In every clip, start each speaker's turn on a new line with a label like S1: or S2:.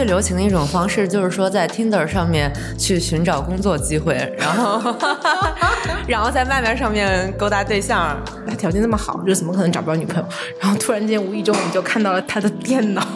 S1: 最流行的一种方式就是说，在 Tinder 上面去寻找工作机会，然后，然后在外面上面勾搭对象。
S2: 他条件那么好，就怎么可能找不到女朋友？然后突然间无意中我们就看到了他的电脑。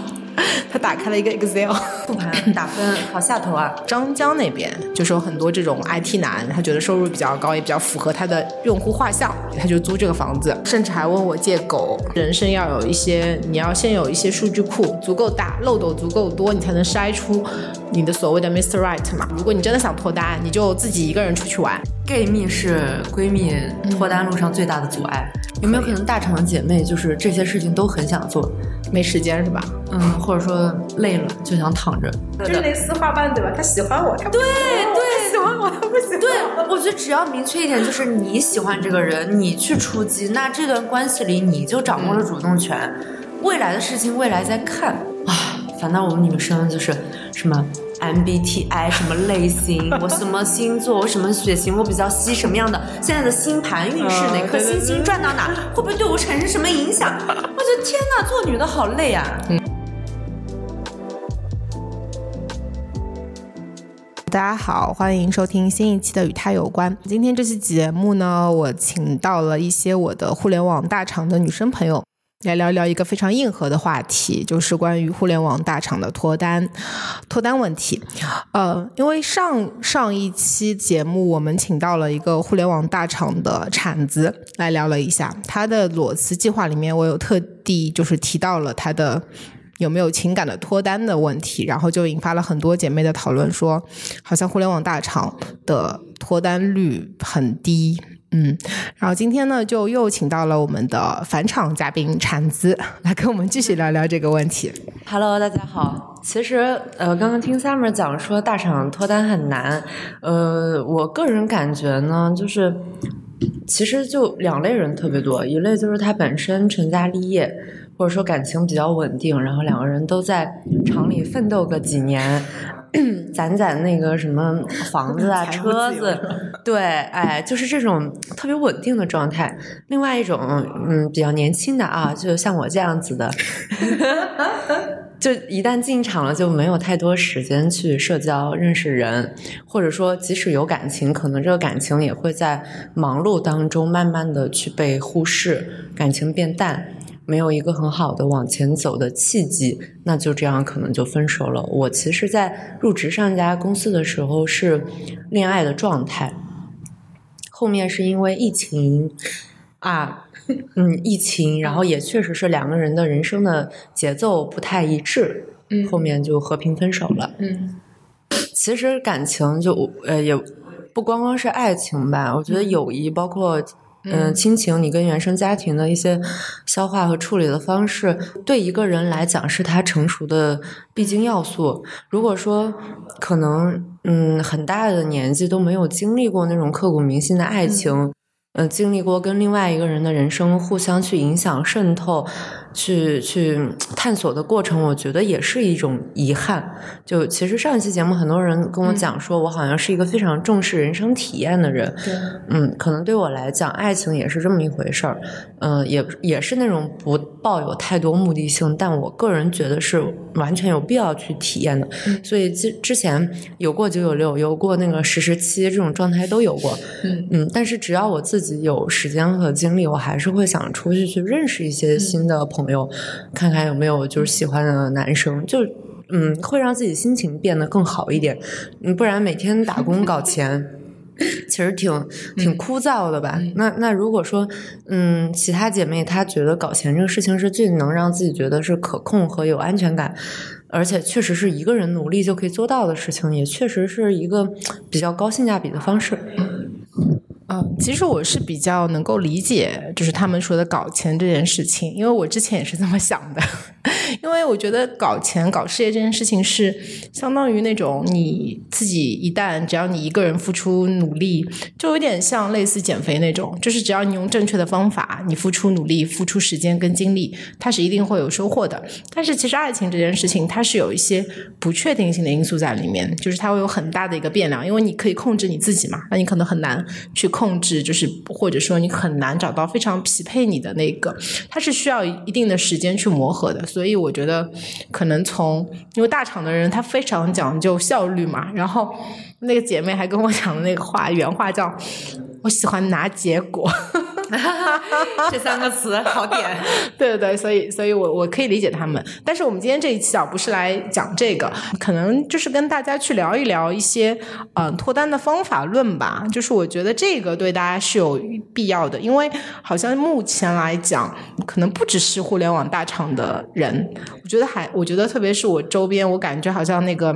S2: 他打开了一个 Excel
S1: 复盘打分，好下头啊！
S2: 张江那边就是有很多这种 IT 男，他觉得收入比较高，也比较符合他的用户画像，他就租这个房子，甚至还问我借狗。人生要有一些，你要先有一些数据库足够大，漏斗足够多，你才能筛出你的所谓的 Mr. Right 嘛。如果你真的想脱单，你就自己一个人出去玩。
S1: gay 蜜是闺蜜脱单路上最大的阻碍。有没有可能大厂的姐妹就是这些事情都很想做，
S2: 没时间是吧？
S1: 嗯，或者说累了就想躺着，
S2: 就是那丝花瓣对吧？他喜欢我，他
S1: 对对
S2: 喜欢我，他不喜欢。
S1: 对，我觉得只要明确一点，就是你喜欢这个人，你去出击，那这段关系里你就掌握了主动权。未来的事情未来再看啊。反倒我们女生就是什么。MBTI 什么类型？我什么星座？我什么血型？我比较吸什么样的？现在的星盘运势，哪颗星星转到哪，会不会对我产生什么影响？我觉得天哪，做女的好累啊！
S2: 大家好，欢迎收听新一期的《与他有关》。今天这期节目呢，我请到了一些我的互联网大厂的女生朋友。来聊聊一个非常硬核的话题，就是关于互联网大厂的脱单、脱单问题。呃，因为上上一期节目我们请到了一个互联网大厂的产子来聊了一下他的裸辞计划里面，我有特地就是提到了他的有没有情感的脱单的问题，然后就引发了很多姐妹的讨论，说好像互联网大厂的脱单率很低。嗯，然后今天呢，就又请到了我们的返场嘉宾产子来跟我们继续聊聊这个问题。
S1: Hello，大家好。其实，呃，刚刚听 Summer 讲说大厂脱单很难，呃，我个人感觉呢，就是其实就两类人特别多，一类就是他本身成家立业。或者说感情比较稳定，然后两个人都在厂里奋斗个几年，攒攒那个什么房子啊、车子，对，哎，就是这种特别稳定的状态。另外一种，嗯，比较年轻的啊，就像我这样子的，就一旦进场了，就没有太多时间去社交、认识人，或者说即使有感情，可能这个感情也会在忙碌当中慢慢的去被忽视，感情变淡。没有一个很好的往前走的契机，那就这样可能就分手了。我其实，在入职上一家公司的时候是恋爱的状态，后面是因为疫情啊，嗯，疫情，然后也确实是两个人的人生的节奏不太一致，嗯，后面就和平分手了。嗯，其实感情就呃也不光光是爱情吧，我觉得友谊包括。嗯，亲情，你跟原生家庭的一些消化和处理的方式，对一个人来讲是他成熟的必经要素。如果说可能，嗯，很大的年纪都没有经历过那种刻骨铭心的爱情。嗯，经历过跟另外一个人的人生互相去影响、渗透、去去探索的过程，我觉得也是一种遗憾。就其实上一期节目，很多人跟我讲说，我好像是一个非常重视人生体验的人。
S2: 对，
S1: 嗯，可能对我来讲，爱情也是这么一回事儿。嗯，也也是那种不抱有太多目的性，但我个人觉得是完全有必要去体验的。所以之之前有过九九六，有过那个十十七这种状态都有过。嗯嗯，但是只要我自己。自己有时间和精力，我还是会想出去去认识一些新的朋友，看看有没有就是喜欢的男生，就嗯，会让自己心情变得更好一点。嗯，不然每天打工搞钱，其实挺挺枯燥的吧？那那如果说嗯，其他姐妹她觉得搞钱这个事情是最能让自己觉得是可控和有安全感，而且确实是一个人努力就可以做到的事情，也确实是一个比较高性价比的方式。
S2: 嗯，嗯其实我是比较能够理解，就是他们说的搞钱这件事情，因为我之前也是这么想的。因为我觉得搞钱、搞事业这件事情是相当于那种你自己一旦只要你一个人付出努力，就有点像类似减肥那种，就是只要你用正确的方法，你付出努力、付出时间跟精力，它是一定会有收获的。但是其实爱情这件事情，它是有一些不确定性的因素在里面，就是它会有很大的一个变量，因为你可以控制你自己嘛，那你可能很难去控制，就是或者说你很难找到非常匹配你的那个，它是需要一定的时间去磨合的。所以我觉得，可能从因为大厂的人他非常讲究效率嘛，然后那个姐妹还跟我讲的那个话，原话叫“我喜欢拿结果”。
S1: 这三个词好点，
S2: 对对对，所以所以我我可以理解他们，但是我们今天这一期啊，不是来讲这个，可能就是跟大家去聊一聊一些嗯脱单的方法论吧。就是我觉得这个对大家是有必要的，因为好像目前来讲，可能不只是互联网大厂的人，我觉得还我觉得特别是我周边，我感觉好像那个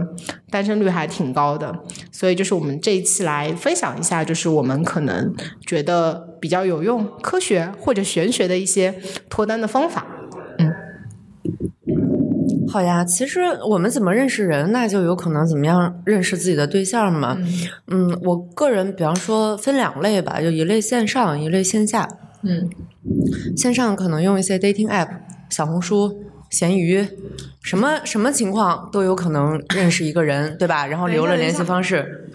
S2: 单身率还挺高的。所以就是我们这一期来分享一下，就是我们可能觉得比较有用。科学或者玄学的一些脱单的方法，嗯，
S1: 好呀。其实我们怎么认识人，那就有可能怎么样认识自己的对象嘛。嗯，我个人比方说分两类吧，就一类线上，一类线下。
S2: 嗯，
S1: 线上可能用一些 dating app，小红书、闲鱼，什么什么情况都有可能认识一个人，对吧？然后留了联系方式。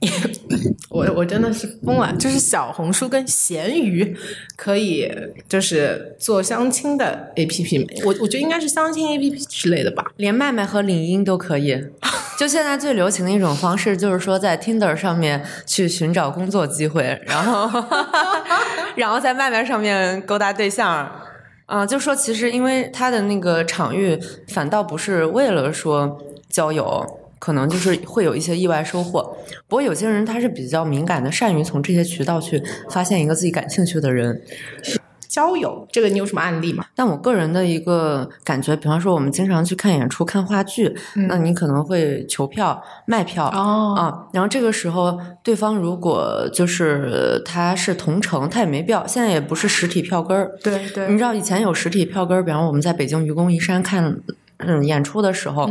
S2: 我我真的是疯了，就是小红书跟闲鱼可以就是做相亲的 A P P，我我觉得应该是相亲 A P P 之类的吧，
S1: 连麦麦和领英都可以。就现在最流行的一种方式，就是说在 Tinder 上面去寻找工作机会，然后 然后在麦麦上面勾搭对象。嗯，就说其实因为他的那个场域反倒不是为了说交友。可能就是会有一些意外收获，不过有些人他是比较敏感的，善于从这些渠道去发现一个自己感兴趣的人。
S2: 交友这个你有什么案例吗？
S1: 但我个人的一个感觉，比方说我们经常去看演出、看话剧，那你可能会求票、卖票啊，然后这个时候对方如果就是他是同城，他也没必要，现在也不是实体票根儿。
S2: 对对，
S1: 你知道以前有实体票根儿，比方我们在北京愚公移山看。嗯，演出的时候，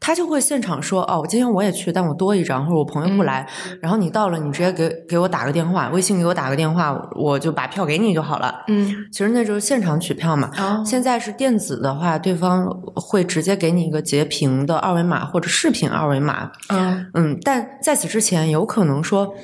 S1: 他就会现场说：“哦，今天我也去，但我多一张，或者我朋友不来。然后你到了，你直接给给我打个电话，微信给我打个电话，我就把票给你就好了。”
S2: 嗯，
S1: 其实那就是现场取票嘛。现在是电子的话，对方会直接给你一个截屏的二维码或者视频二维码。
S2: 嗯
S1: 嗯，但在此之前，有可能说。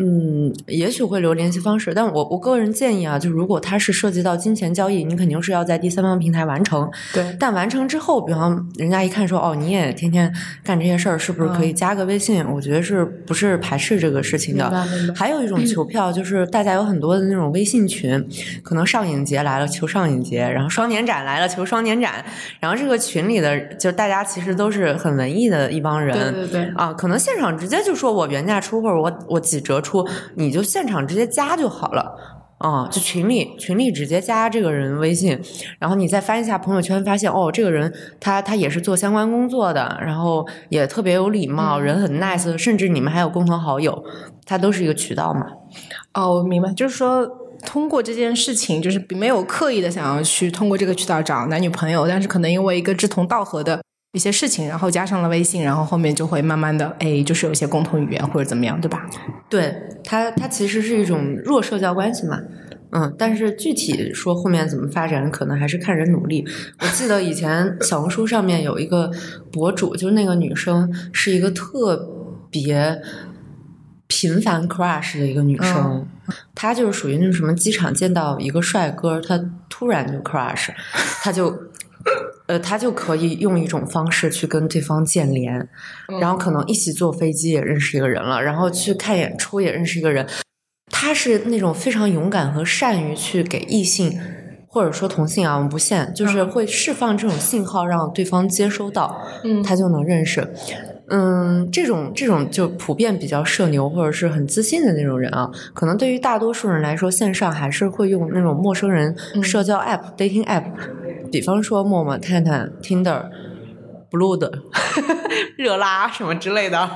S1: 嗯，也许会留联系方式，但我我个人建议啊，就如果它是涉及到金钱交易，你肯定是要在第三方平台完成。
S2: 对，
S1: 但完成之后，比方人家一看说，哦，你也天天干这些事儿，是不是可以加个微信？我觉得是不是排斥这个事情的？还有一种求票，就是大家有很多的那种微信群，可能上影节来了求上影节，然后双年展来了求双年展，然后这个群里的就大家其实都是很文艺的一帮人，
S2: 对对对，
S1: 啊，可能现场直接就说我原价出，或者我我几折。出你就现场直接加就好了啊，就群里群里直接加这个人微信，然后你再翻一下朋友圈，发现哦，这个人他他也是做相关工作的，然后也特别有礼貌，人很 nice，甚至你们还有共同好友，他都是一个渠道嘛。
S2: 哦，我明白，就是说通过这件事情，就是没有刻意的想要去通过这个渠道找男女朋友，但是可能因为一个志同道合的。一些事情，然后加上了微信，然后后面就会慢慢的，哎，就是有一些共同语言或者怎么样，对吧？
S1: 对，它它其实是一种弱社交关系嘛，嗯，但是具体说后面怎么发展，可能还是看人努力。我记得以前小红书上面有一个博主，就是那个女生是一个特别频繁 crush 的一个女生，她就是属于那种什么机场见到一个帅哥，她突然就 crush，她就。呃，他就可以用一种方式去跟对方建联，然后可能一起坐飞机也认识一个人了，然后去看演出也认识一个人。他是那种非常勇敢和善于去给异性或者说同性啊，我们不限，就是会释放这种信号让对方接收到，
S2: 嗯，
S1: 他就能认识。嗯，这种这种就普遍比较社牛或者是很自信的那种人啊，可能对于大多数人来说，线上还是会用那种陌生人社交 app、dating app，比方说陌陌、探探、Tinder，blue 的热拉什么之类的。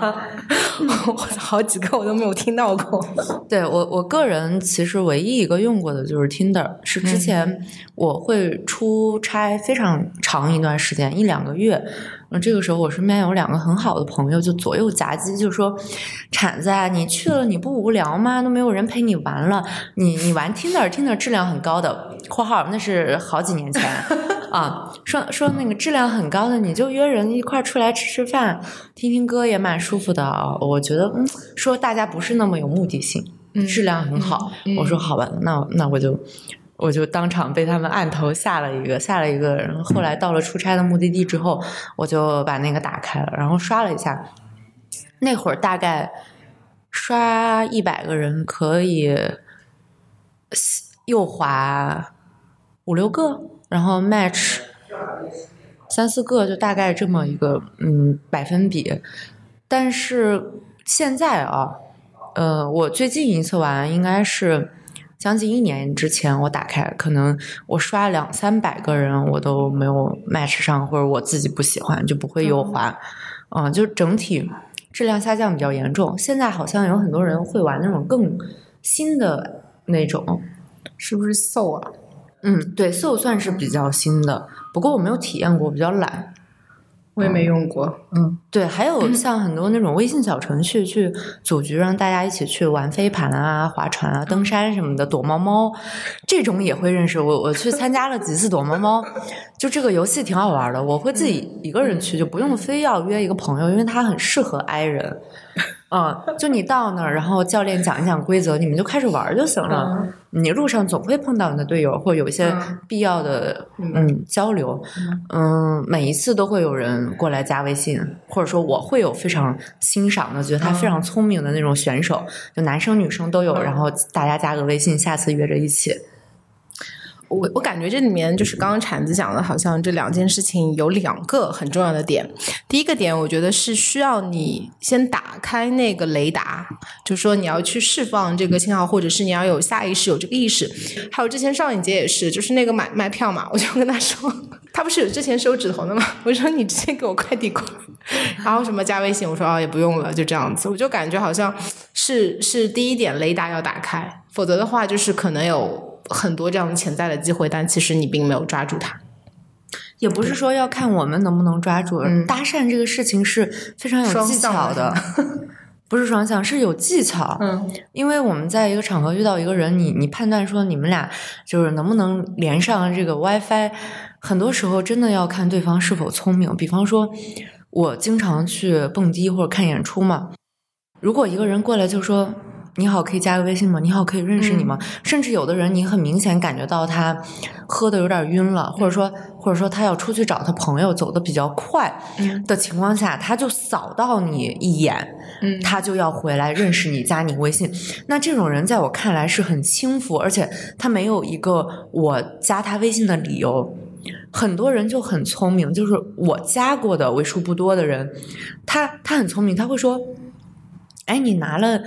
S2: 好几个我都没有听到过。
S1: 对我我个人其实唯一一个用过的就是 Tinder，是之前我会出差非常长一段时间，一两个月。那这个时候我身边有两个很好的朋友，就左右夹击，就说：“铲子啊，你去了你不无聊吗？都没有人陪你玩了，你你玩 Tinder，Tinder 质量很高的（括号那是好几年前 啊），说说那个质量很高的，你就约人一块儿出来吃吃饭，听听歌也蛮舒服的啊。我觉得，嗯，说大家不是那么有目的性，质量很好。我说好吧，那那我就。我就当场被他们按头下了一个，下了一个，然后后来到了出差的目的地之后，我就把那个打开了，然后刷了一下，那会儿大概刷一百个人可以右滑五六个，然后 match 三四个，就大概这么一个嗯百分比。但是现在啊，呃，我最近一次玩应该是。将近一年之前，我打开，可能我刷两三百个人，我都没有 match 上，或者我自己不喜欢，就不会优化。嗯，就整体质量下降比较严重。现在好像有很多人会玩那种更新的那种，
S2: 是不是 Soul 啊？
S1: 嗯，对，Soul 算是比较新的，不过我没有体验过，比较懒。
S2: 我也没用过，
S1: 嗯，对，还有 像很多那种微信小程序去组局，让大家一起去玩飞盘啊、划船啊、登山什么的，躲猫猫，这种也会认识。我我去参加了几次躲猫猫，就这个游戏挺好玩的。我会自己一个人去，就不用非要约一个朋友，因为它很适合 i 人。嗯，就你到那儿，然后教练讲一讲规则，你们就开始玩就行了。你路上总会碰到你的队友，或有一些必要的嗯交流。嗯，每一次都会有人过来加微信，或者说我会有非常欣赏的，觉得他非常聪明的那种选手，就男生女生都有。然后大家加个微信，下次约着一起。
S2: 我我感觉这里面就是刚刚铲子讲的，好像这两件事情有两个很重要的点。第一个点，我觉得是需要你先打开那个雷达，就说你要去释放这个信号，或者是你要有下意识有这个意识。还有之前上一节也是，就是那个买卖票嘛，我就跟他说，他不是有之前收纸头的吗？我说你直接给我快递过来，然后什么加微信，我说哦也不用了，就这样子。我就感觉好像是是第一点，雷达要打开，否则的话就是可能有。很多这样潜在的机会，但其实你并没有抓住它。
S1: 也不是说要看我们能不能抓住。搭讪这个事情是非常有技巧的，不是双向，是有技巧。
S2: 嗯，
S1: 因为我们在一个场合遇到一个人，你你判断说你们俩就是能不能连上这个 WiFi，很多时候真的要看对方是否聪明。比方说，我经常去蹦迪或者看演出嘛，如果一个人过来就说。你好，可以加个微信吗？你好，可以认识你吗？甚至有的人，你很明显感觉到他喝的有点晕了，或者说，或者说他要出去找他朋友，走的比较快的情况下，他就扫到你一眼，他就要回来认识你，加你微信。那这种人在我看来是很轻浮，而且他没有一个我加他微信的理由。很多人就很聪明，就是我加过的为数不多的人，他他很聪明，他会说：“哎，你拿了。”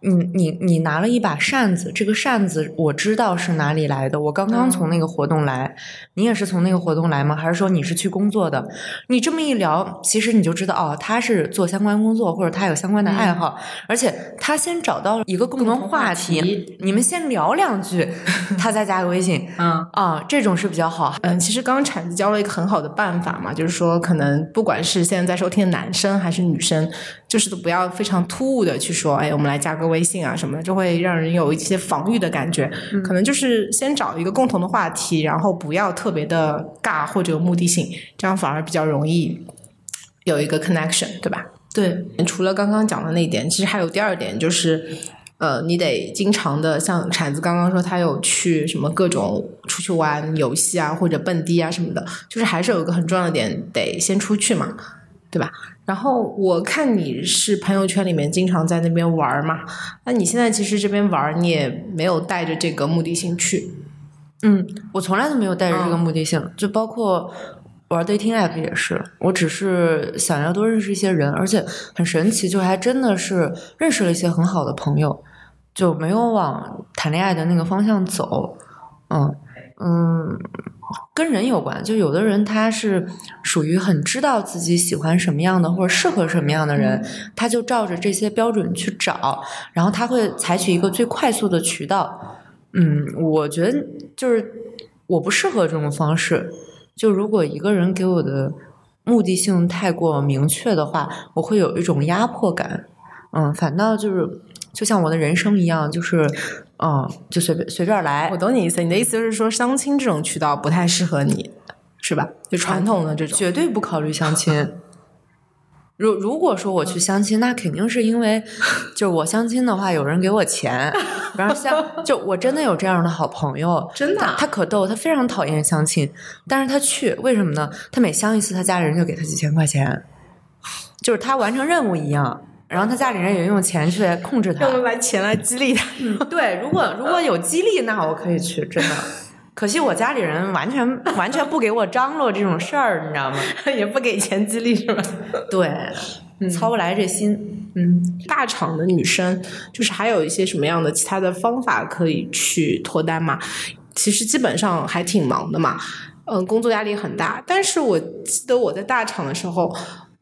S1: 你你你拿了一把扇子，这个扇子我知道是哪里来的。我刚刚从那个活动来，你也是从那个活动来吗？还是说你是去工作的？你这么一聊，其实你就知道哦，他是做相关工作，或者他有相关的爱好，而且他先找到了一个共同话题，你们先聊两句，他再加个微信，
S2: 嗯
S1: 啊，这种是比较好。
S2: 嗯，其实刚刚铲子教了一个很好的办法嘛，就是说可能不管是现在在收听的男生还是女生，就是都不要非常突兀的去说，哎，我们来加个。微信啊什么的，就会让人有一些防御的感觉。可能就是先找一个共同的话题，然后不要特别的尬或者有目的性，这样反而比较容易有一个 connection，对吧？
S1: 对。
S2: 除了刚刚讲的那一点，其实还有第二点，就是呃，你得经常的，像铲子刚刚说，他有去什么各种出去玩游戏啊，或者蹦迪啊什么的，就是还是有一个很重要的点，得先出去嘛，对吧？然后我看你是朋友圈里面经常在那边玩嘛，那你现在其实这边玩你也没有带着这个目的性去，
S1: 嗯，我从来都没有带着这个目的性，就包括玩 dating app 也是，我只是想要多认识一些人，而且很神奇，就还真的是认识了一些很好的朋友，就没有往谈恋爱的那个方向走，嗯嗯。跟人有关，就有的人他是属于很知道自己喜欢什么样的或者适合什么样的人，他就照着这些标准去找，然后他会采取一个最快速的渠道。嗯，我觉得就是我不适合这种方式。就如果一个人给我的目的性太过明确的话，我会有一种压迫感。嗯，反倒就是就像我的人生一样，就是嗯，就随便随便来
S2: 我。懂你意思，你的意思就是说相亲这种渠道不太适合你，是吧？就传统的这种。
S1: 绝对不考虑相亲。如如果说我去相亲，那肯定是因为，就是我相亲的话，有人给我钱。然后相，就我真的有这样的好朋友，
S2: 真的啊
S1: 他他可逗，他非常讨厌相亲，但是他去，为什么呢？他每相一次，他家人就给他几千块钱，就是他完成任务一样。然后他家里人也用钱去控制他。
S2: 用来钱来激励他，
S1: 对，如果如果有激励，那我可以去，真的。可惜我家里人完全完全不给我张罗这种事儿，你知道吗？
S2: 也不给钱激励是吧？
S1: 对，操不来这心。
S2: 嗯，大厂的女生就是还有一些什么样的其他的方法可以去脱单嘛？其实基本上还挺忙的嘛，嗯，工作压力很大。但是我记得我在大厂的时候。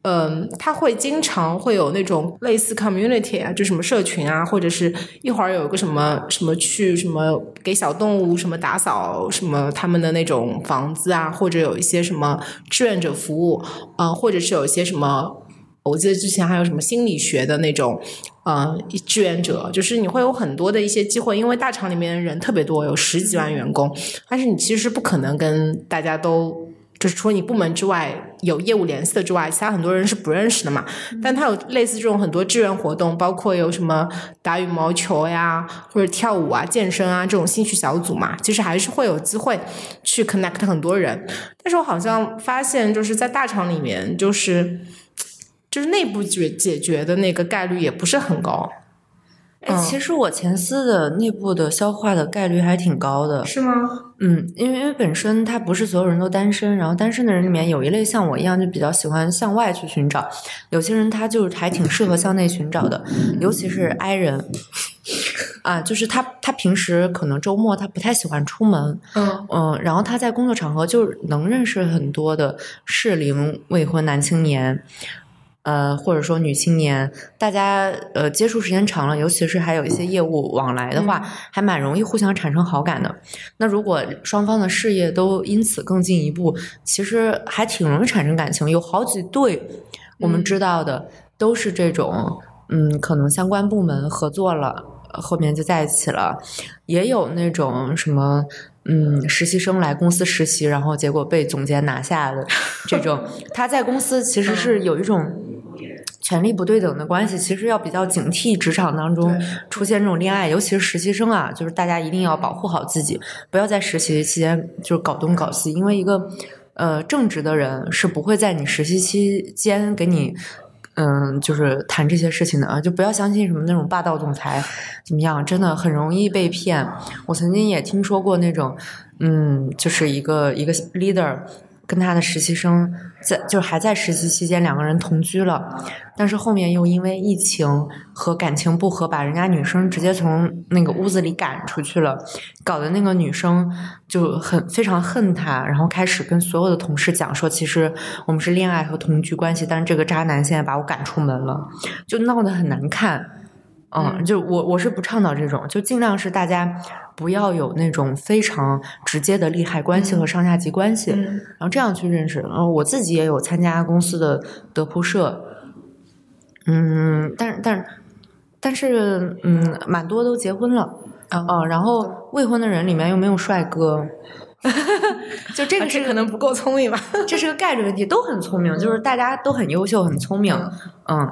S2: 嗯，他会经常会有那种类似 community 啊，就什么社群啊，或者是一会儿有个什么什么去什么给小动物什么打扫什么他们的那种房子啊，或者有一些什么志愿者服务，啊、或者是有一些什么我记得之前还有什么心理学的那种，呃，志愿者，就是你会有很多的一些机会，因为大厂里面人特别多，有十几万员工，但是你其实不可能跟大家都。就是除了你部门之外有业务联系的之外，其他很多人是不认识的嘛。但他有类似这种很多志愿活动，包括有什么打羽毛球呀，或者跳舞啊、健身啊这种兴趣小组嘛，其实还是会有机会去 connect 很多人。但是我好像发现，就是在大厂里面，就是就是内部解解决的那个概率也不是很高，
S1: 其实我前司的内部的消化的概率还挺高的。
S2: 是吗？
S1: 嗯，因为因为本身他不是所有人都单身，然后单身的人里面有一类像我一样，就比较喜欢向外去寻找；有些人他就是还挺适合向内寻找的，尤其是 I 人。啊，就是他，他平时可能周末他不太喜欢出门，
S2: 嗯
S1: 嗯，然后他在工作场合就能认识很多的适龄未婚男青年，呃，或者说女青年，大家呃接触时间长了，尤其是还有一些业务往来的话，还蛮容易互相产生好感的。那如果双方的事业都因此更进一步，其实还挺容易产生感情。有好几对我们知道的都是这种，嗯，可能相关部门合作了。后面就在一起了，也有那种什么，嗯，实习生来公司实习，然后结果被总监拿下的这种。他在公司其实是有一种权力不对等的关系，其实要比较警惕职场当中出现这种恋爱，尤其是实习生啊，就是大家一定要保护好自己，不要在实习期间就是搞东搞西，因为一个呃正直的人是不会在你实习期间给你。嗯，就是谈这些事情的啊，就不要相信什么那种霸道总裁怎么样，真的很容易被骗。我曾经也听说过那种，嗯，就是一个一个 leader 跟他的实习生在，就还在实习期间两个人同居了，但是后面又因为疫情和感情不和，把人家女生直接从那个屋子里赶出去了，搞得那个女生就很非常恨他，然后开始跟所有的同事讲说，其实我们是恋爱和同居关系，但是这个渣男现在把我赶出门了，就闹得很难看。嗯，就我我是不倡导这种，就尽量是大家不要有那种非常直接的利害关系和上下级关系，
S2: 嗯
S1: 然后这样去认识。嗯，我自己也有参加公司的德扑社，嗯，但是但是但是嗯，蛮多都结婚了。
S2: 啊
S1: 嗯，然后未婚的人里面又没有帅哥，就这个是
S2: 这可能不够聪明吧？
S1: 这是个概率问题，都很聪明，就是大家都很优秀、很聪明，嗯，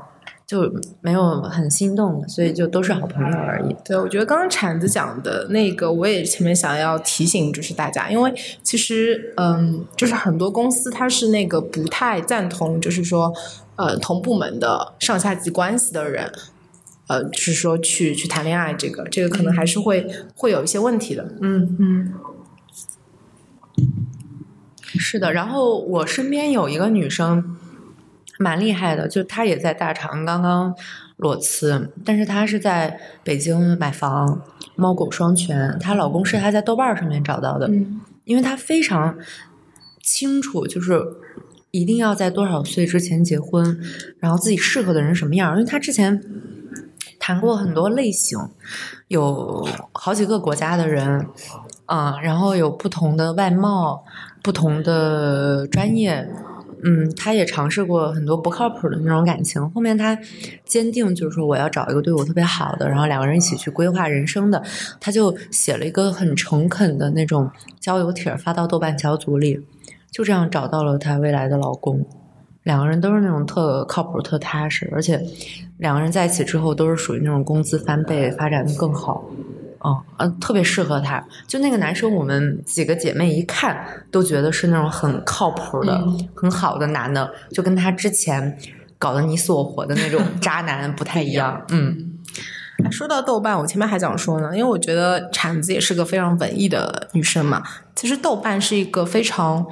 S1: 就没有很心动的，所以就都是好朋友而已。
S2: 对，我觉得刚刚铲子讲的那个，我也前面想要提醒就是大家，因为其实嗯，就是很多公司它是那个不太赞同，就是说呃同部门的上下级关系的人。呃，就是说去去谈恋爱，这个这个可能还是会、会有一些问题的。
S1: 嗯
S2: 嗯
S1: 是的，然后我身边有一个女生，蛮厉害的，就她也在大厂刚刚裸辞，但是她是在北京买房，猫狗双全。她老公是她在豆瓣上面找到的，
S2: 嗯
S1: 因为她非常清楚，就是一定要在多少岁之前结婚，然后自己适合的人什么样。因为她之前谈过很多类型，有好几个国家的人，嗯，然后有不同的外貌、不同的专业。嗯，他也尝试过很多不靠谱的那种感情。后面他坚定就是说，我要找一个对我特别好的，然后两个人一起去规划人生的。他就写了一个很诚恳的那种交友帖发到豆瓣小组里，就这样找到了他未来的老公。两个人都是那种特靠谱、特踏实，而且两个人在一起之后都是属于那种工资翻倍、发展的更好。哦，嗯，特别适合他。就那个男生，我们几个姐妹一看都觉得是那种很靠谱的、很好的男的，就跟他之前搞得你死我活的那种渣男 不太一样。嗯，
S2: 说到豆瓣，我前面还想说呢，因为我觉得铲子也是个非常文艺的女生嘛。其实豆瓣是一个非常，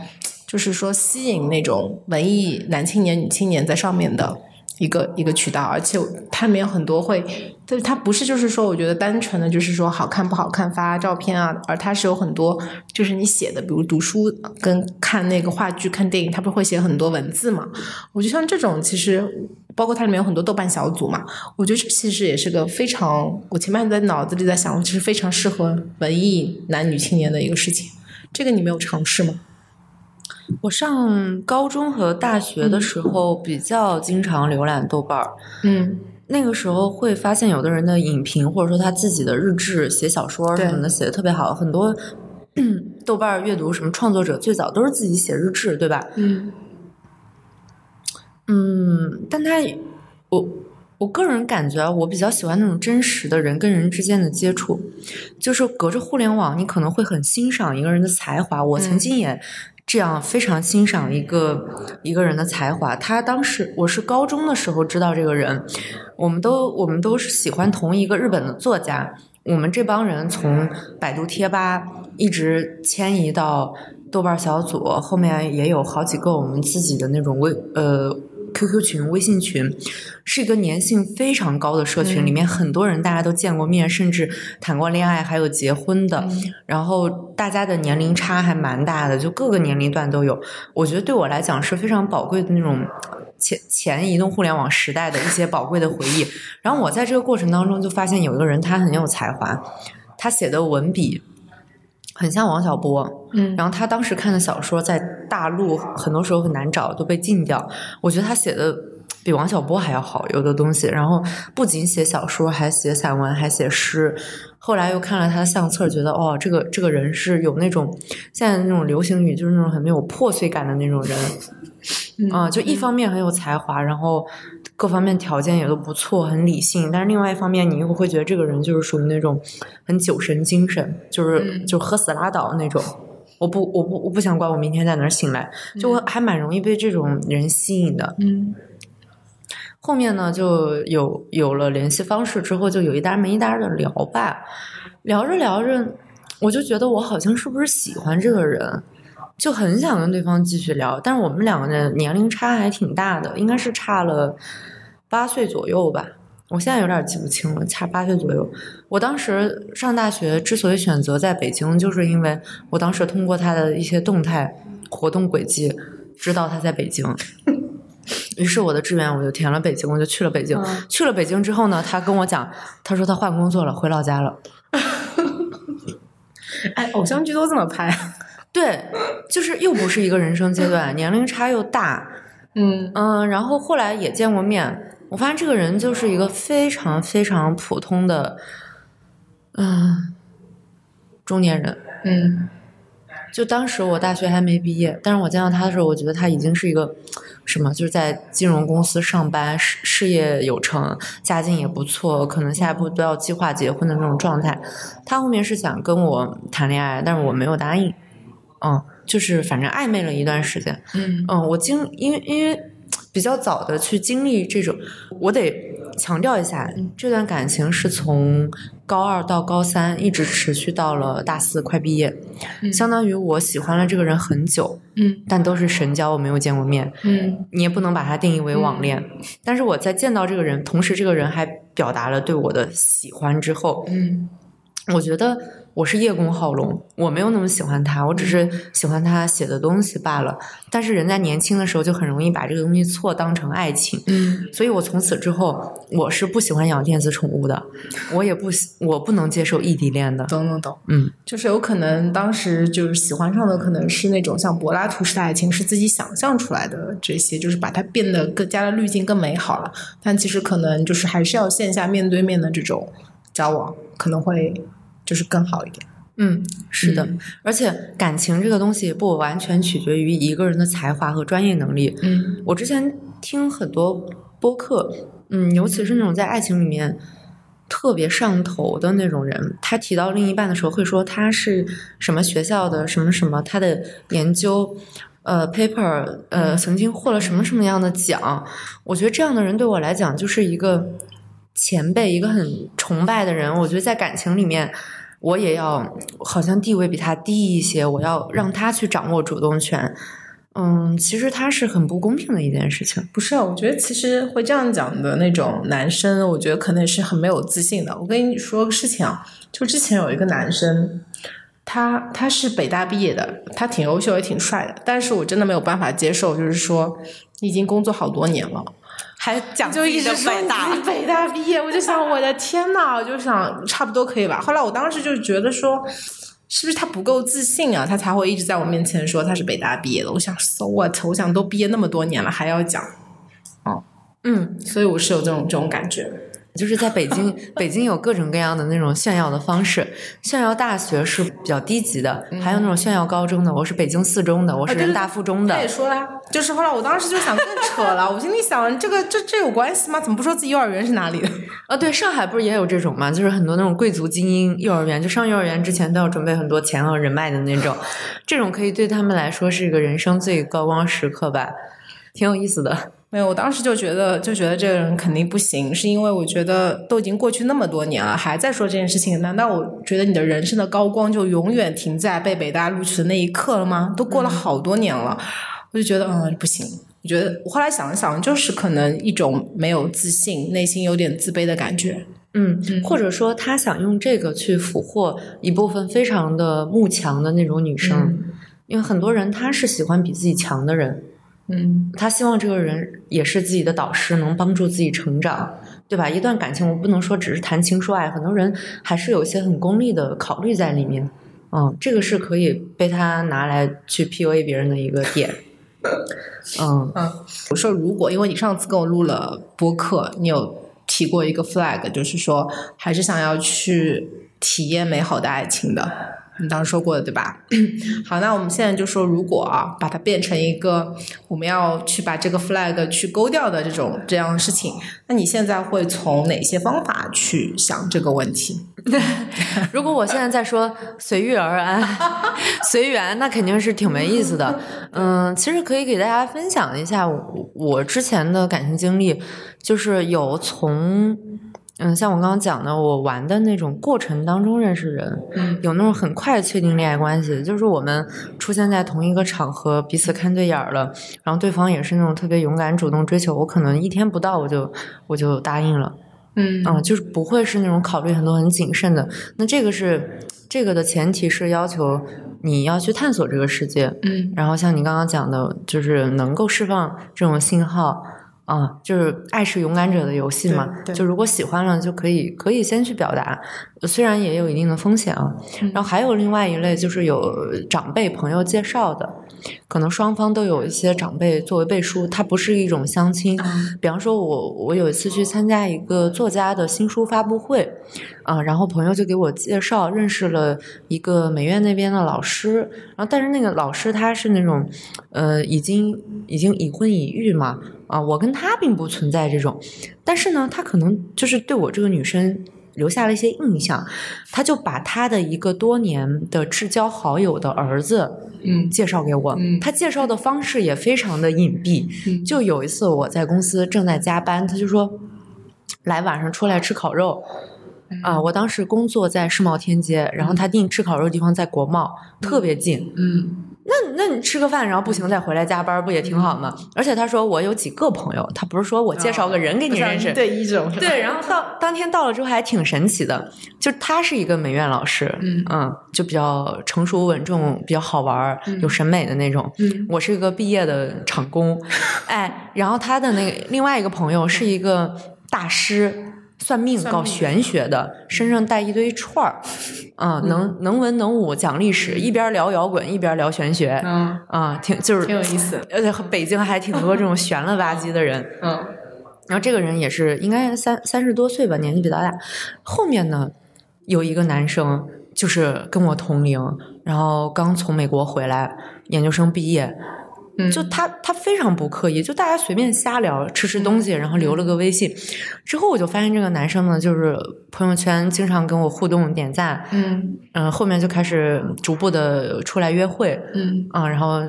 S2: 就是说吸引那种文艺男青年、女青年在上面的。一个一个渠道，而且它里面有很多会，就是它不是就是说，我觉得单纯的就是说好看不好看发照片啊，而它是有很多就是你写的，比如读书跟看那个话剧、看电影，它不会写很多文字嘛？我觉得像这种其实，包括它里面有很多豆瓣小组嘛，我觉得这其实也是个非常，我前面在脑子里在想，其实非常适合文艺男女青年的一个事情。这个你没有尝试吗？
S1: 我上高中和大学的时候比较经常浏览豆瓣儿，
S2: 嗯，
S1: 那个时候会发现有的人的影评或者说他自己的日志、写小说什么的写的特别好，很多 豆瓣儿阅读什么创作者最早都是自己写日志，对吧？
S2: 嗯，
S1: 嗯，但他我我个人感觉我比较喜欢那种真实的人跟人之间的接触，就是隔着互联网，你可能会很欣赏一个人的才华。我曾经也。这样非常欣赏一个一个人的才华。他当时我是高中的时候知道这个人，我们都我们都是喜欢同一个日本的作家。我们这帮人从百度贴吧一直迁移到豆瓣小组，后面也有好几个我们自己的那种微呃。QQ 群、微信群是一个粘性非常高的社群，里面很多人大家都见过面，甚至谈过恋爱，还有结婚的。然后大家的年龄差还蛮大的，就各个年龄段都有。我觉得对我来讲是非常宝贵的那种前前移动互联网时代的一些宝贵的回忆。然后我在这个过程当中就发现有一个人他很有才华，他写的文笔。很像王小波，
S2: 嗯，
S1: 然后他当时看的小说在大陆很多时候很难找，都被禁掉。我觉得他写的比王小波还要好，有的东西。然后不仅写小说，还写散文，还写诗。后来又看了他的相册，觉得哦，这个这个人是有那种现在那种流行语，就是那种很没有破碎感的那种人。啊，就一方面很有才华，然后各方面条件也都不错，很理性。但是另外一方面，你又会觉得这个人就是属于那种很酒神精神，就是就喝死拉倒那种。我不，我不，我不想管我明天在哪儿醒来，就我还蛮容易被这种人吸引的。
S2: 嗯。
S1: 后面呢，就有有了联系方式之后，就有一搭没一搭的聊吧，聊着聊着，我就觉得我好像是不是喜欢这个人。就很想跟对方继续聊，但是我们两个的年龄差还挺大的，应该是差了八岁左右吧。我现在有点记不清了，差八岁左右。我当时上大学之所以选择在北京，就是因为我当时通过他的一些动态活动轨迹知道他在北京，于是我的志愿我就填了北京，我就去了北京。去了北京之后呢，他跟我讲，他说他换工作了，回老家了。
S2: 哎，偶像剧都这么拍。
S1: 对，就是又不是一个人生阶段，年龄差又大，
S2: 嗯
S1: 嗯，然后后来也见过面，我发现这个人就是一个非常非常普通的，嗯，中年人，
S2: 嗯，
S1: 就当时我大学还没毕业，但是我见到他的时候，我觉得他已经是一个什么，就是在金融公司上班，事事业有成，家境也不错，可能下一步都要计划结婚的那种状态。他后面是想跟我谈恋爱，但是我没有答应。嗯，就是反正暧昧了一段时间。
S2: 嗯
S1: 嗯，我经因为因为比较早的去经历这种，我得强调一下，这段感情是从高二到高三一直持续到了大四快毕业，相当于我喜欢了这个人很久。
S2: 嗯，
S1: 但都是神交，我没有见过面。
S2: 嗯，
S1: 你也不能把它定义为网恋。但是我在见到这个人，同时这个人还表达了对我的喜欢之后，
S2: 嗯。
S1: 我觉得我是叶公好龙，我没有那么喜欢他，我只是喜欢他写的东西罢了。但是人在年轻的时候就很容易把这个东西错当成爱情，
S2: 嗯，
S1: 所以我从此之后我是不喜欢养电子宠物的，我也不喜我不能接受异地恋的。
S2: 懂懂懂，
S1: 嗯，
S2: 就是有可能当时就是喜欢上的可能是那种像柏拉图式的爱情，是自己想象出来的这些，就是把它变得更加的滤镜更美好了。但其实可能就是还是要线下面对面的这种交往，可能会就是更好一点。
S1: 嗯，是的，
S2: 嗯
S1: 而且感情这个东西不完全取决于一个人的才华和专业能力。
S2: 嗯
S1: 我之前听很多播客，嗯，尤其是那种在爱情里面特别上头的那种人，他提到另一半的时候会说他是什么学校的什么什么，他的研究。呃，paper，呃，曾经获了什么什么样的奖？我觉得这样的人对我来讲就是一个前辈，一个很崇拜的人。我觉得在感情里面，我也要好像地位比他低一些，我要让他去掌握主动权。嗯，其实他是很不公平的一件事情。
S2: 不是啊，我觉得其实会这样讲的那种男生，我觉得可能是很没有自信的。我跟你说个事情啊，就之前有一个男生，他他是北大毕业的，他挺优秀也挺帅的，但是我真的没有办法接受，就是说你已经工作好多年了。
S1: 还讲
S2: 就一直说自己北大毕业，我就想我的天呐，我就想差不多可以吧。后来我当时就觉得说，是不是他不够自信啊，他才会一直在我面前说他是北大毕业的。我想 so what？我想都毕业那么多年了，还要讲，哦
S1: 嗯，
S2: 所以我是有这种这种感觉。
S1: 就是在北京，北京有各种各样的那种炫耀的方式。炫耀大学是比较低级的，还有那种炫耀高中的。我是北京四中的，我是人大附中的
S2: 他也。说啦，就是后来我当时就想更扯了，我心里想这个这这有关系吗？怎么不说自己幼儿园是哪里的？
S1: 啊，对，上海不是也有这种吗？就是很多那种贵族精英幼儿园，就上幼儿园之前都要准备很多钱和人脉的那种。这种可以对他们来说是一个人生最高光时刻吧，挺有意思的。
S2: 没有，我当时就觉得，就觉得这个人肯定不行，是因为我觉得都已经过去那么多年了，还在说这件事情，难道我觉得你的人生的高光就永远停在被北大录取的那一刻了吗？都过了好多年了，我就觉得嗯不行。我觉得我后来想了想，就是可能一种没有自信、内心有点自卑的感觉。
S1: 嗯，或者说他想用这个去俘获一部分非常的慕强的那种女生，因为很多人他是喜欢比自己强的人，
S2: 嗯
S1: 他希望这个人也是自己的导师，能帮助自己成长，对吧？一段感情我不能说只是谈情说爱，很多人还是有一些很功利的考虑在里面。嗯，这个是可以被他拿来去 PUA 别人的一个点。嗯
S2: 嗯，我说如果因为你上次跟我录了播客，你有提过一个 flag，就是说还是想要去体验美好的爱情的。你当时说过的对吧？好，那我们现在就说，如果啊，把它变成一个我们要去把这个 flag 去勾掉的这种这样的事情，那你现在会从哪些方法去想这个问题？
S1: 如果我现在在说随遇而安、随缘，那肯定是挺没意思的。嗯，其实可以给大家分享一下我我之前的感情经历，就是有从嗯，像我刚刚讲的，我玩的那种过程当中认识人，
S2: 嗯
S1: 有那种很快确定恋爱关系，就是我们出现在同一个场合，彼此看对眼儿了，然后对方也是那种特别勇敢主动追求，我可能一天不到我就我就答应了。
S2: 嗯
S1: 啊、就是不会是那种考虑很多很谨慎的。那这个是这个的前提是要求你要去探索这个世界，
S2: 嗯
S1: 然后像你刚刚讲的，就是能够释放这种信号。啊，就是爱是勇敢者的游戏嘛，就如果喜欢了，就可以可以先去表达，虽然也有一定的风险啊。然后还有另外一类，就是有长辈朋友介绍的，可能双方都有一些长辈作为背书，它不是一种相亲。比方说我我有一次去参加一个作家的新书发布会，啊，然后朋友就给我介绍认识了一个美院那边的老师，然后但是那个老师他是那种，呃，已经已经已婚已育嘛，啊，我跟他并不存在这种，但是呢，他可能就是对我这个女生。留下了一些印象，他就把他的一个多年的至交好友的儿子，
S2: 嗯
S1: 介绍给我。
S2: 嗯
S1: 他介绍的方式也非常的隐蔽。
S2: 嗯
S1: 就有一次我在公司正在加班，他就说：“来晚上出来吃烤肉。”啊，我当时工作在世贸天阶，然后他订吃烤肉的地方在国贸，特别近。
S2: 嗯
S1: 那那你吃个饭，然后不行再回来加班，不也挺好吗？而且他说我有几个朋友，他不是说我介绍个人给你认识，
S2: 对一种
S1: 对，然后到当天到了之后还挺神奇的，就他是一个美院老师，
S2: 嗯
S1: 嗯，就比较成熟稳重，比较好玩儿，有审美的那种。
S2: 嗯
S1: 我是一个毕业的厂工，哎，然后他的那个另外一个朋友是一个大师。算命搞玄学的，身上带一堆串儿，啊、能能文能武，讲历史，一边聊摇滚一边聊玄学，
S2: 嗯。
S1: 啊，挺就是
S2: 挺有意思。
S1: 而且北京还挺多这种悬了吧唧的人，
S2: 嗯
S1: 然后这个人也是应该三三十多岁吧，年纪比较大。后面呢，有一个男生就是跟我同龄，然后刚从美国回来，研究生毕业。
S2: 嗯。
S1: 就他他非常不刻意，就大家随便瞎聊，吃吃东西，然后留了个微信。之后我就发现这个男生呢，就是朋友圈经常跟我互动点赞，
S2: 嗯。
S1: 嗯、后面就开始逐步的出来约会，
S2: 嗯。
S1: 啊，然后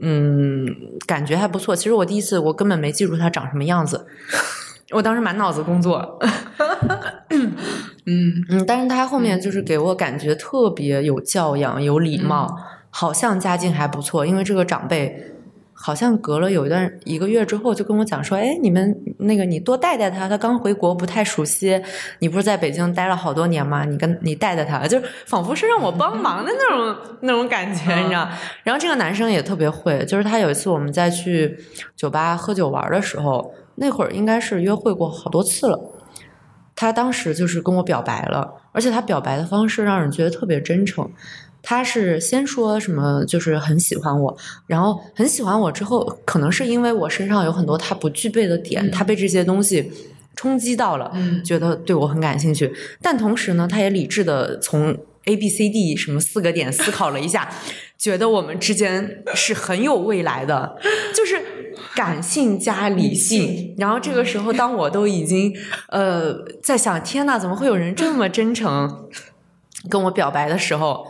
S1: 嗯，感觉还不错。其实我第一次我根本没记住他长什么样子，我当时满脑子工作，
S2: 嗯。
S1: 嗯，但是他后面就是给我感觉特别有教养、有礼貌，好像家境还不错，因为这个长辈。好像隔了有一段一个月之后，就跟我讲说：“哎，你们那个你多带带他，他刚回国不太熟悉。你不是在北京待了好多年吗？你跟你带带他，就仿佛是让我帮忙的那种那种感觉，你知道？然后这个男生也特别会，就是他有一次我们在去酒吧喝酒玩的时候，那会儿应该是约会过好多次了。他当时就是跟我表白了，而且他表白的方式让人觉得特别真诚。他是先说什么，就是很喜欢我，然后很喜欢我之后，可能是因为我身上有很多他不具备的点，
S2: 嗯
S1: 他被这些东西冲击到了，
S2: 嗯
S1: 觉得对我很感兴趣。但同时呢，他也理智的从 A、B、C、D 什么四个点思考了一下，觉得我们之间是很有未来的，就是感性加理性。然后这个时候，当我都已经呃在想，天呐，怎么会有人这么真诚跟我表白的时候？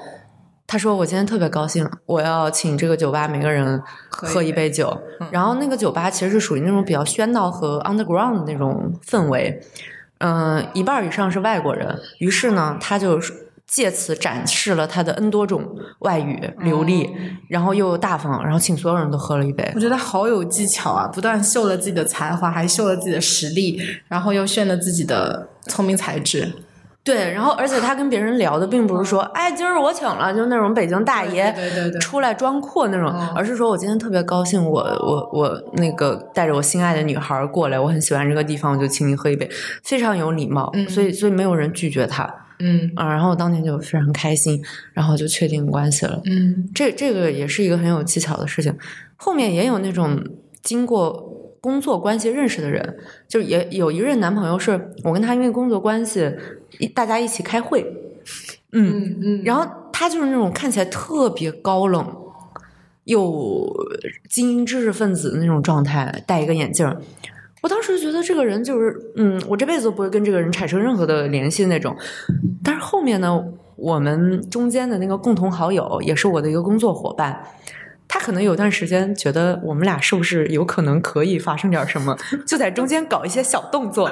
S1: 他说：“我今天特别高兴，我要请这个酒吧每个人喝一杯酒。然后那个酒吧其实是属于那种比较喧闹和 underground 的那种氛围，嗯、一半以上是外国人。于是呢，他就借此展示了他的 N 多种外语流利，然后又大方，然后请所有人都喝了一杯
S2: 我。觉得好有技巧啊！不但秀了自己的才华，还秀了自己的实力，然后又炫了自己的聪明才智。
S1: 对，然后而且他跟别人聊的并不是说，哎，今儿我请了，就那种北京大爷出来装阔那种，
S2: 嗯。
S1: 而是说我今天特别高兴，我我我那个带着我心爱的女孩儿过来，我很喜欢这个地方，我就请你喝一杯，非常有礼貌，
S2: 嗯。
S1: 所以所以没有人拒绝他
S2: 嗯。
S1: 啊，然后我当天就非常开心，然后就确定关系了。
S2: 嗯。
S1: 这这个也是一个很有技巧的事情。后面也有那种经过工作关系认识的人，就是也有一任男朋友是我跟他因为工作关系，大家一起开会，嗯，
S2: 嗯嗯，
S1: 然后他就是那种看起来特别高冷，又精英知识分子的那种状态，戴一个眼镜儿。我当时觉得这个人就是，嗯，我这辈子都不会跟这个人产生任何的联系那种。但是后面呢，我们中间的那个共同好友，也是我的一个工作伙伴，他可能有段时间觉得我们俩是不是有可能可以发生点什么，就在中间搞一些小动作。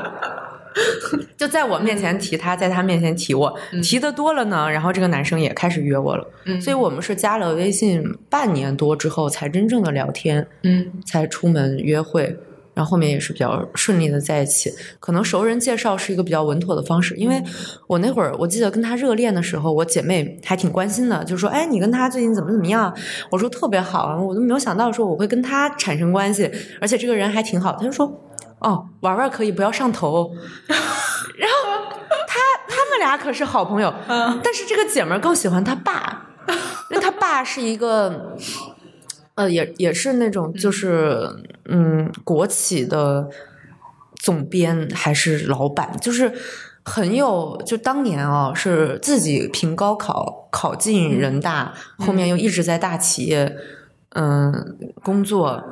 S1: 就在我面前提他，在他面前提我，提的多了呢，然后这个男生也开始约我了，
S2: 嗯。
S1: 所以我们是加了微信半年多之后才真正的聊天，
S2: 嗯。
S1: 才出门约会，然后后面也是比较顺利的在一起。可能熟人介绍是一个比较稳妥的方式，因为我那会儿我记得跟他热恋的时候，我姐妹还挺关心的，就说：“哎，你跟他最近怎么怎么样？”我说：“特别好。”我都没有想到说我会跟他产生关系，而且这个人还挺好。他就说：“哦，玩玩可以，不要上头。”然后他他们俩可是好朋友，但是这个姐们儿更喜欢他爸，因为他爸是一个，呃，也也是那种就是嗯，国企的总编还是老板，就是很有，就当年啊、是自己凭高考考进人大，后面又一直在大企业嗯工作。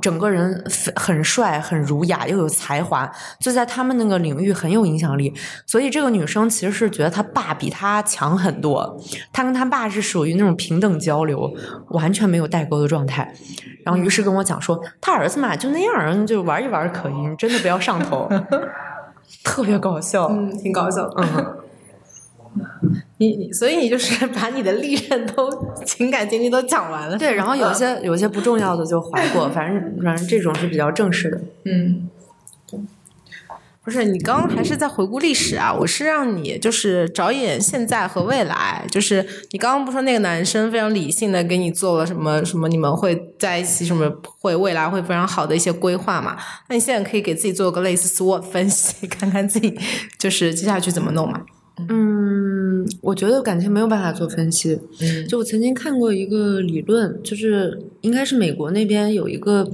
S1: 整个人很帅、很儒雅，又有才华，就在他们那个领域很有影响力。所以这个女生其实是觉得她爸比她强很多，她跟她爸是属于那种平等交流，完全没有代沟的状态。然后于是跟我讲说，他儿子嘛就那样，就玩一玩可以，你真的不要上头，特别搞笑。
S2: 嗯，挺搞笑的。
S1: 嗯，
S2: 你你所以你就是 把你的历任都情感经历都讲完了，
S1: 对，然后有些有些不重要的就划过，反正反正这种是比较正式的。
S2: 嗯。不是你刚刚还是在回顾历史啊？我是让你就是着眼现在和未来。就是你刚刚不说那个男生非常理性的给你做了什么什么，你们会在一起什么会未来会非常好的一些规划嘛？那你现在可以给自己做个类似 SWOT 分析，看看自己就是接下去怎么弄嘛？
S1: 嗯，我觉得感情没有办法做分析。
S2: 嗯
S1: 就我曾经看过一个理论，就是应该是美国那边有一个，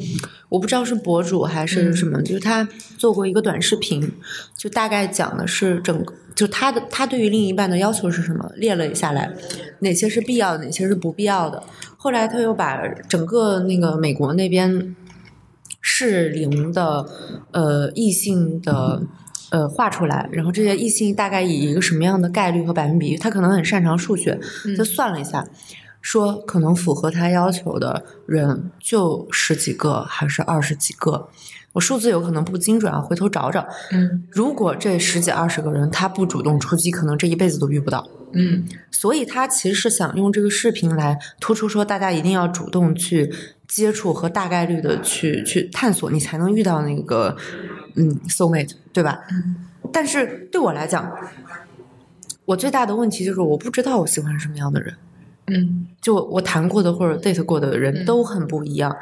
S1: 我不知道是博主还是什么，就是他做过一个短视频，就大概讲的是整个，就他的他对于另一半的要求是什么，列了下来，哪些是必要的，哪些是不必要的。后来他又把整个那个美国那边适龄的呃异性的。呃，画出来，然后这些异性大概以一个什么样的概率和百分比，他可能很擅长数学，他算了一下，说可能符合他要求的人就十几个还是二十几个，我数字有可能不精准啊，回头找找。
S2: 嗯
S1: 如果这十几二十个人他不主动出击，可能这一辈子都遇不到。
S2: 嗯
S1: 所以他其实是想用这个视频来突出说，大家一定要主动去接触和大概率的去去探索，你才能遇到那个嗯 soul mate，对吧？嗯但是对我来讲，我最大的问题就是我不知道我喜欢什么样的人。
S2: 嗯
S1: 就我谈过的或者 date 过的人
S2: 嗯
S1: 都很不一样，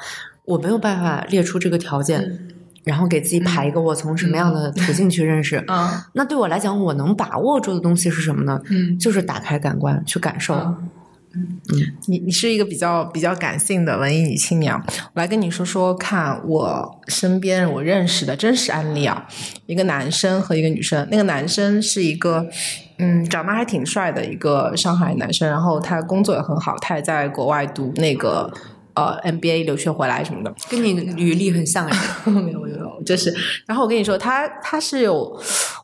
S1: 我没有办法列出这个条件，然后给自己排一个我从什么样的途径去认识。
S2: 嗯
S1: 那对我来讲，我能把握住的东西是什么呢？
S2: 嗯
S1: 就是打开感官去感受。
S2: 嗯你你是一个比较比较感性的文艺女青年，我来跟你说说看我身边我认识的真实案例啊，一个男生和一个女生，那个男生是一个嗯长得还挺帅的一个上海男生，然后他工作也很好，他也在国外读那个呃 MBA 留学回来什么的，
S1: 跟你履历很像哎，
S2: 没有没有，就是，然后我跟你说，他他是有，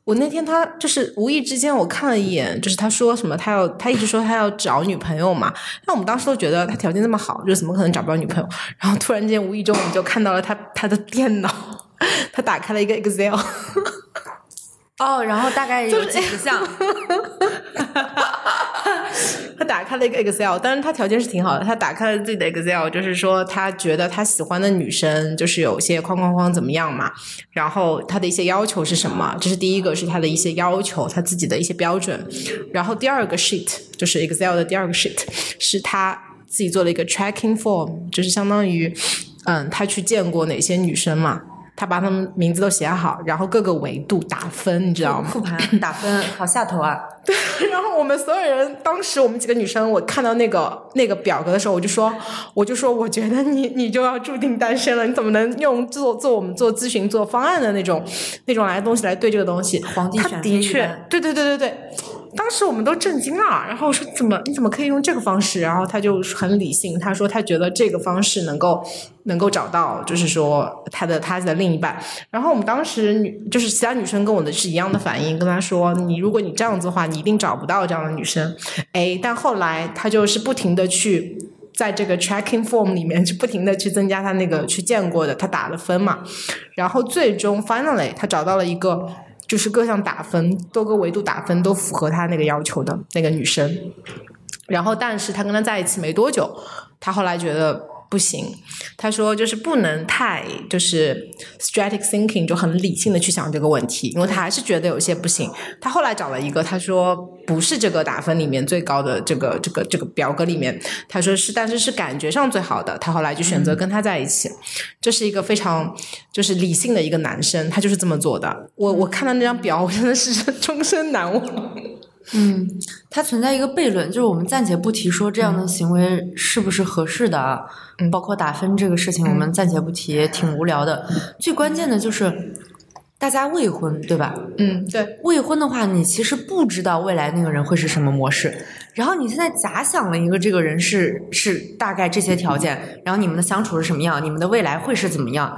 S2: 我那天他就是无意之间我看了一眼，就是他说什么，他要他一直说他要找女朋友嘛，那我们当时都觉得他条件那么好，就怎么可能找不到女朋友？然后突然间无意中我们就看到了他他的电脑，他打开了一个 Excel，
S1: 哦，然后大概有几十项，
S2: 他打开了一个 Excel，但是他条件是挺好的。他打开了自己的 Excel，就是说他觉得他喜欢的女生就是有些框框框怎么样嘛，然后他的一些要求是什么？这是第一个，是他的一些要求，他自己的一些标准。然后第二个 sheet 就是 Excel 的第二个 sheet 是他自己做了一个 tracking form，就是相当于嗯，他去见过哪些女生嘛。他把他们名字都写好，然后各个维度打分，你知道吗？
S1: 复盘 打分，好下头啊！
S2: 对然后我们所有人，当时我们几个女生，我看到那个那个表格的时候，我就说，我就说，我觉得你你就要注定单身了，你怎么能用做做我们做咨询做方案的那种那种来的东西来对这个东西？
S1: 皇帝选妃一
S2: 确
S1: 般，
S2: 对对对对对。当时我们都震惊了，然后我说怎么你怎么可以用这个方式？然后他就很理性，他说他觉得这个方式能够能够找到，就是说他的他的另一半。然后我们当时女就是其他女生跟我的是一样的反应，跟他说你如果你这样子的话，你一定找不到这样的女生。哎，但后来他就是不停的去。在这个 tracking form 里面，就不停的去增加他那个去见过的，他打了分嘛，然后最终 finally 他找到了一个就是各项打分、多个维度打分都符合他那个要求的那个女生。然后，但是他跟他在一起没多久，他后来觉得不行，他说就是不能太就是 strategic thinking，就很理性的去想这个问题，因为他还是觉得有些不行。他后来找了一个，他说不是这个打分里面最高的这个这个这个表格里面，他说是，但是是感觉上最好的。他后来就选择跟他在一起，这是一个非常就是理性的一个男生，他就是这么做的。我我看到那张表，我真的是 终身难忘。
S1: 嗯，它存在一个悖论，就是我们暂且不提说这样的行为是不是合适的啊，
S2: 嗯
S1: 包括打分这个事情，我们暂且不提，也挺无聊的。最关键的就是大家未婚，对吧？
S2: 嗯，对，
S1: 未婚的话，你其实不知道未来那个人会是什么模式，然后你现在假想了一个这个人是是大概这些条件，然后你们的相处是什么样，你们的未来会是怎么样？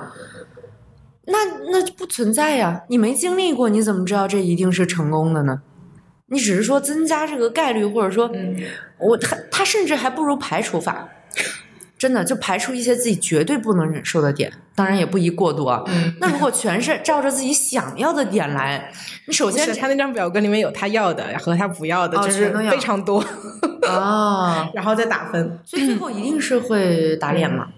S1: 那那不存在呀！你没经历过，你怎么知道这一定是成功的呢？你只是说增加这个概率，或者说，我他他甚至还不如排除法，真的就排除一些自己绝对不能忍受的点，当然也不宜过多啊。
S2: 嗯
S1: 那如果全是照着自己想要的点来，你首先
S2: 他那张表格里面有他要的和他不要的，
S1: 哦
S2: 就是非常多，
S1: 啊，
S2: 然后再打分。
S1: 所以最后一定是会打脸嘛。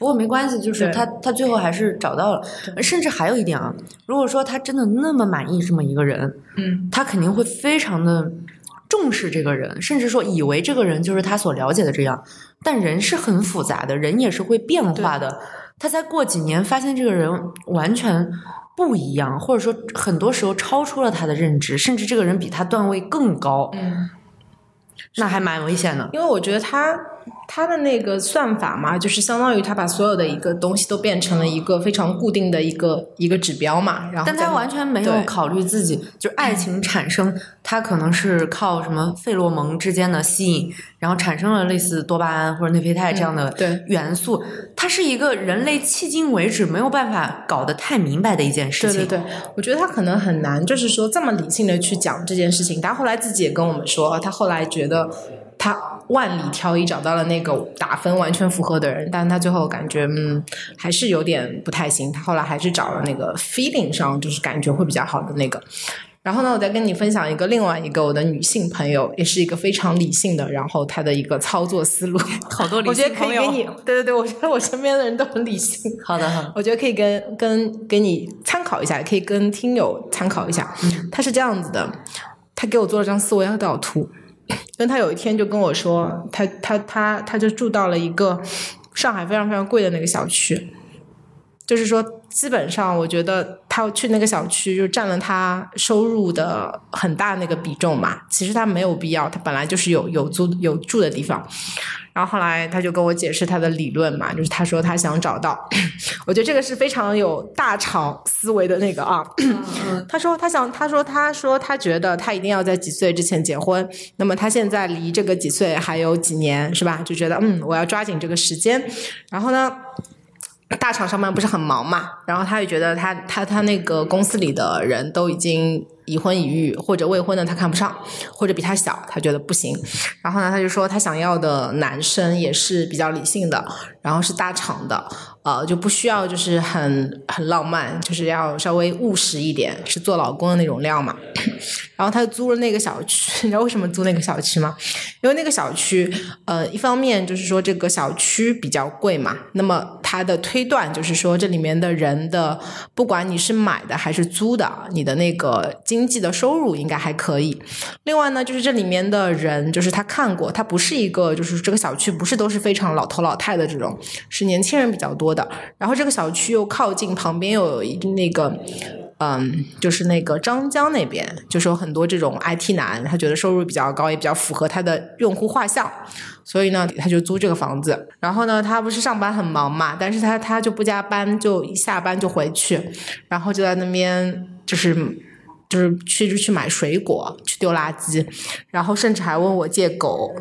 S1: 不过没关系，就是他他最后还是找到了，甚至还有一点啊，如果说他真的那么满意这么一个人，
S2: 嗯，
S1: 他肯定会非常的重视这个人，甚至说以为这个人就是他所了解的这样。但人是很复杂的，人也是会变化的。他再过几年发现这个人完全不一样，或者说很多时候超出了他的认知，甚至这个人比他段位更高，
S2: 嗯，
S1: 那还蛮危险的。
S2: 因为我觉得他他的那个算法嘛，就是相当于他把所有的一个东西都变成了一个非常固定的一个一个指标嘛，然后
S1: 但他完全没有考虑自己，就是爱情产生，它可能是靠什么费洛蒙之间的吸引，然后产生了类似多巴胺或者内啡肽这样的元素。它是一个人类迄今为止没有办法搞得太明白的一件事情。
S2: 对对对，我觉得他可能很难，就是说这么理性的去讲这件事情。他后来自己也跟我们说，他后来觉得他万里挑一找到了那个打分完全符合的人，但他最后感觉嗯还是有点不太行。他后来还是找了那个 feeling 上就是感觉会比较好的那个。然后呢，我再跟你分享一个另外一个我的女性朋友，也是一个非常理性的，然后她的一个操作思路，
S1: 好多理性
S2: 我觉得。可以给你，对对对，我觉得我身边的人都很理性。
S1: 好的，好的。
S2: 我觉得可以跟跟给你参考一下，可以跟听友参考一下。他是这样子的，他给我做了张思维导图，但他有一天就跟我说，他他他他就住到了一个上海非常非常贵的那个小区，就是说基本上我觉得他去那个小区就占了他收入的很大那个比重嘛。其实他没有必要，他本来就是有有租有住的地方。然后后来他就跟我解释他的理论嘛，就是他说他想找到，我觉得这个是非常有大厂思维的那个啊。他说他想，他说他说他觉得他一定要在几岁之前结婚，那么他现在离这个几岁还有几年是吧？就觉得嗯，我要抓紧这个时间。然后呢？大厂上班不是很忙嘛，然后他也觉得他他他那个公司里的人都已经已婚已育或者未婚的他看不上，或者比他小，他觉得不行。然后呢，他就说他想要的男生也是比较理性的，然后是大厂的，呃，就不需要就是很很浪漫，就是要稍微务实一点，是做老公的那种料嘛。然后他租了那个小区，你知道为什么租那个小区吗？因为那个小区，呃，一方面就是说这个小区比较贵嘛，那么他的推断就是说这里面的人的，不管你是买的还是租的，你的那个经济的收入应该还可以。另外呢，就是这里面的人，就是他看过，他不是一个，就是这个小区不是都是非常老头老太的这种，是年轻人比较多的。然后这个小区又靠近旁边有一那个。嗯，就是那个张江那边，就是有很多这种 IT 男，他觉得收入比较高，也比较符合他的用户画像，所以呢，他就租这个房子。然后呢，他不是上班很忙嘛，但是他他就不加班，就一下班就回去，然后就在那边就是就是去就去买水果，去丢垃圾，然后甚至还问我借狗。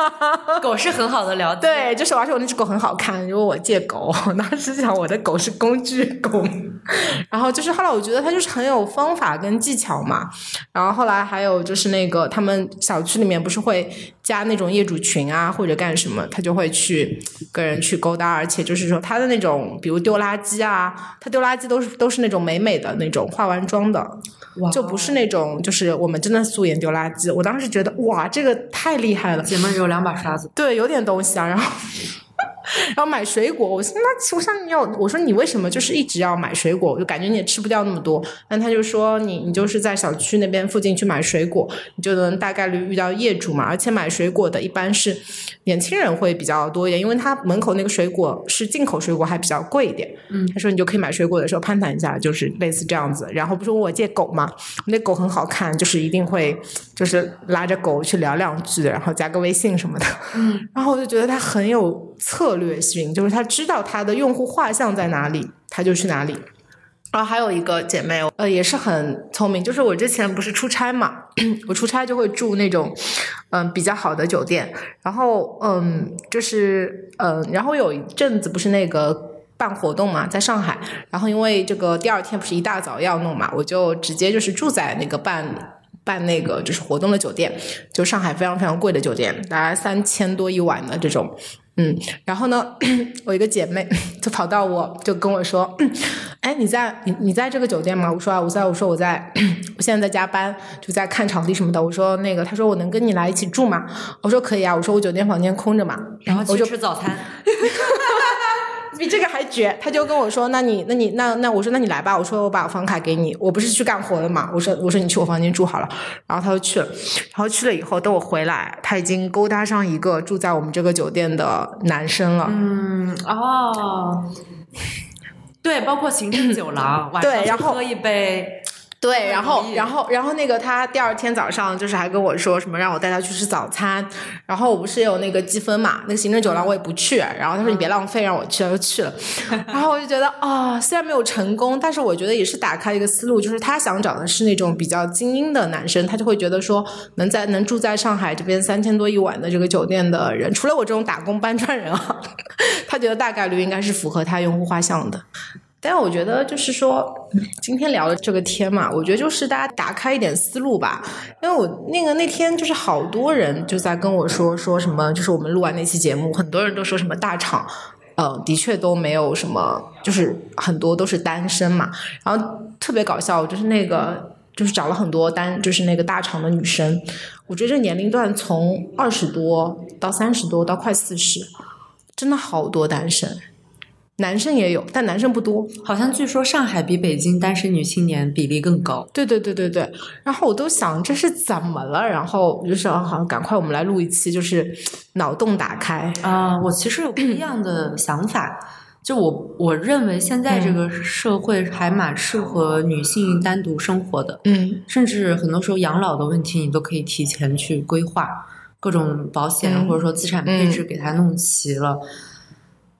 S1: 狗是很好的聊天，
S2: 对，就是而且我那只狗很好看，因为我借狗，我当时想我的狗是工具狗，然后就是后来我觉得它就是很有方法跟技巧嘛，然后后来还有就是那个他们小区里面不是会加那种业主群啊或者干什么，他就会去跟人去勾搭，而且就是说他的那种比如丢垃圾啊，他丢垃圾都是都是那种美美的那种化完妆的，
S1: 哇
S2: 就不是那种就是我们真的素颜丢垃圾，我当时觉得哇这个太厉害了。
S1: 姐妹有两把刷子，
S2: 对，有点东西啊，然后。然后买水果，我说那我想你要，我说你为什么就是一直要买水果？我就感觉你也吃不掉那么多。但他就说你你就是在小区那边附近去买水果，你就能大概率遇到业主嘛。而且买水果的一般是年轻人会比较多一点，因为他门口那个水果是进口水果，还比较贵一点。
S1: 嗯，
S2: 他说你就可以买水果的时候攀谈一下，就是类似这样子。然后不是问我借狗嘛，我那狗很好看，就是一定会就是拉着狗去聊两句，然后加个微信什么的。
S1: 嗯，
S2: 然后我就觉得他很有策略性，就是他知道他的用户画像在哪里，他就去哪里。然后还有一个姐妹，呃，也是很聪明，就是我之前不是出差嘛，我出差就会住那种嗯、比较好的酒店，然后嗯就是嗯、然后有一阵子不是那个。办活动嘛，在上海，然后因为这个第二天不是一大早要弄嘛，我就直接就是住在那个办办那个就是活动的酒店，就上海非常非常贵的酒店，大概三千多一晚的这种，嗯，然后呢，我一个姐妹 就跑到我就跟我说，哎，你在你你在这个酒店吗？我说啊，我在，我说我在，我现在在加班，就在看场地什么的。我说那个，她说我能跟你来一起住吗？我说可以啊，我说我酒店房间空着嘛，
S1: 然后去
S2: 我就
S1: 吃早餐。
S2: 比这个还绝，他就跟我说：“那你，那你，那那我说，那你来吧。”我说：“我把我房卡给你。”我不是去干活的嘛。我说：“我说你去我房间住好了。”然后他就去了。然后去了以后，等我回来，他已经勾搭上一个住在我们这个酒店的男生了。
S1: 嗯，哦，对，包括行政酒廊，晚上去
S2: 对然后
S1: 喝一杯。
S2: 对，然后，然后，然后那个他第二天早上就是还跟我说什么让我带他去吃早餐，然后我不是有那个积分嘛，那个行政酒廊我也不去，然后他说你别浪费，让我去，他就去了，然后我就觉得啊、虽然没有成功，但是我觉得也是打开一个思路，就是他想找的是那种比较精英的男生，他就会觉得说能在能住在上海这边三千多一晚的这个酒店的人，除了我这种打工搬砖人啊，他觉得大概率应该是符合他用户画像的。但我觉得就是说，今天聊的这个天嘛，我觉得就是大家打开一点思路吧。因为我那个那天就是好多人就在跟我说说什么，就是我们录完那期节目，很多人都说什么大厂，呃，的确都没有什么，就是很多都是单身嘛。然后特别搞笑，就是那个就是找了很多单，就是那个大厂的女生，我觉得这年龄段从二十多到三十多到快四十，真的好多单身。男生也有，但男生不多。
S1: 好像据说上海比北京单身女青年比例更高。
S2: 对对对对对。然后我都想这是怎么了？然后我就想，好，赶快我们来录一期，就是脑洞打开。
S1: 啊、我其实有不一样的想法。就我我认为现在这个社会还蛮适合女性单独生活的，
S2: 嗯
S1: 甚至很多时候养老的问题你都可以提前去规划，各种保险、
S2: 嗯
S1: 或者说资产配置给它弄齐了。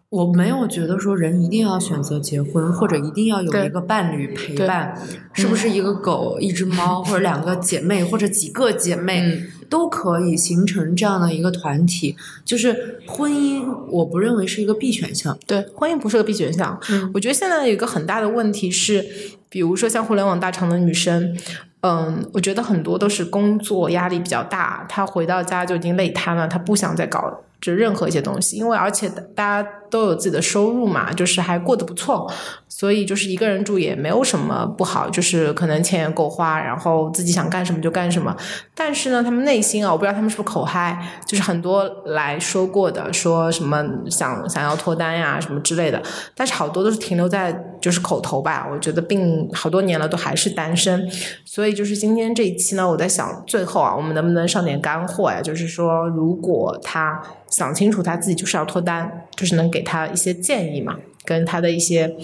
S1: 我没有觉得说人一定要选择结婚，或者一定要有一个伴侣陪伴，是不是一个狗、一只猫，或者两个姐妹，或者几个姐妹，
S2: 嗯
S1: 都可以形成这样的一个团体。就是婚姻，我不认为是一个必选项。
S2: 对，婚姻不是个必选项。
S1: 嗯
S2: 我觉得现在有一个很大的问题是，比如说像互联网大厂的女生，嗯，我觉得很多都是工作压力比较大，她回到家就已经累瘫了，她不想再搞就任何一些东西，因为而且大家都有自己的收入嘛，就是还过得不错，所以就是一个人住也没有什么不好，就是可能钱也够花，然后自己想干什么就干什么。但是呢，他们内心啊，我不知道他们是不是口嗨，就是很多来说过的，说什么想想要脱单呀什么之类的，但是好多都是停留在就是口头吧。我觉得并好多年了都还是单身，所以就是今天这一期呢，我在想最后啊，我们能不能上点干货呀？就是说，如果他想清楚他自己就是要脱单，就是能给他一些建议嘛，跟他的一些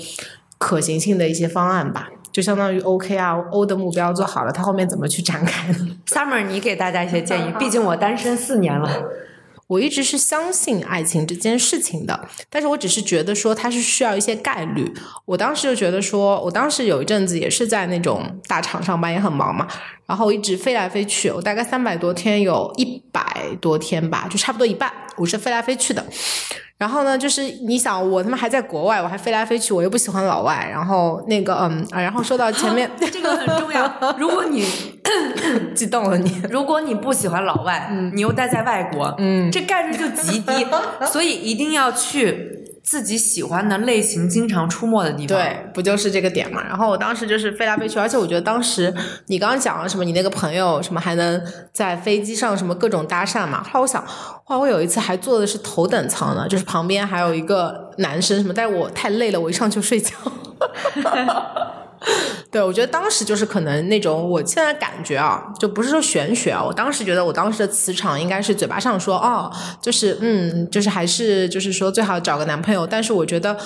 S2: 可行性的一些方案吧。就相当于 OK 啊，O 的目标做好了，他后面怎么去展开呢？
S1: Summer，你给大家一些建议，毕竟我单身四年了。
S2: 我一直是相信爱情这件事情的，但是我只是觉得说它是需要一些概率。我当时就觉得说，我当时有一阵子也是在那种大厂上班，也很忙嘛，然后一直飞来飞去，我大概三百多天，有一百多天吧，就差不多一半，我是飞来飞去的。然后呢，就是你想，我他妈还在国外，我还飞来飞去，我又不喜欢老外。然后那个，嗯，啊然后说到前面，
S1: 这个很重要。如果你
S2: 激动了你，
S1: 如果你不喜欢老外，你又待在外国，
S2: 嗯
S1: 这概率就极低，所以一定要去自己喜欢的类型经常出没的地方。
S2: 对，不就是这个点嘛？然后我当时就是飞来飞去，而且我觉得当时你刚刚讲了什么，你那个朋友什么还能在飞机上什么各种搭讪嘛？后来我想，后来，我有一次还坐的是头等舱呢，就是旁边还有一个男生什么，但是我太累了，我一上去睡觉。对，我觉得当时就是可能那种，我现在感觉啊，就不是说玄学啊，我当时觉得我当时的磁场应该是嘴巴上说哦，就是嗯，就是还是就是说最好找个男朋友，但是我觉得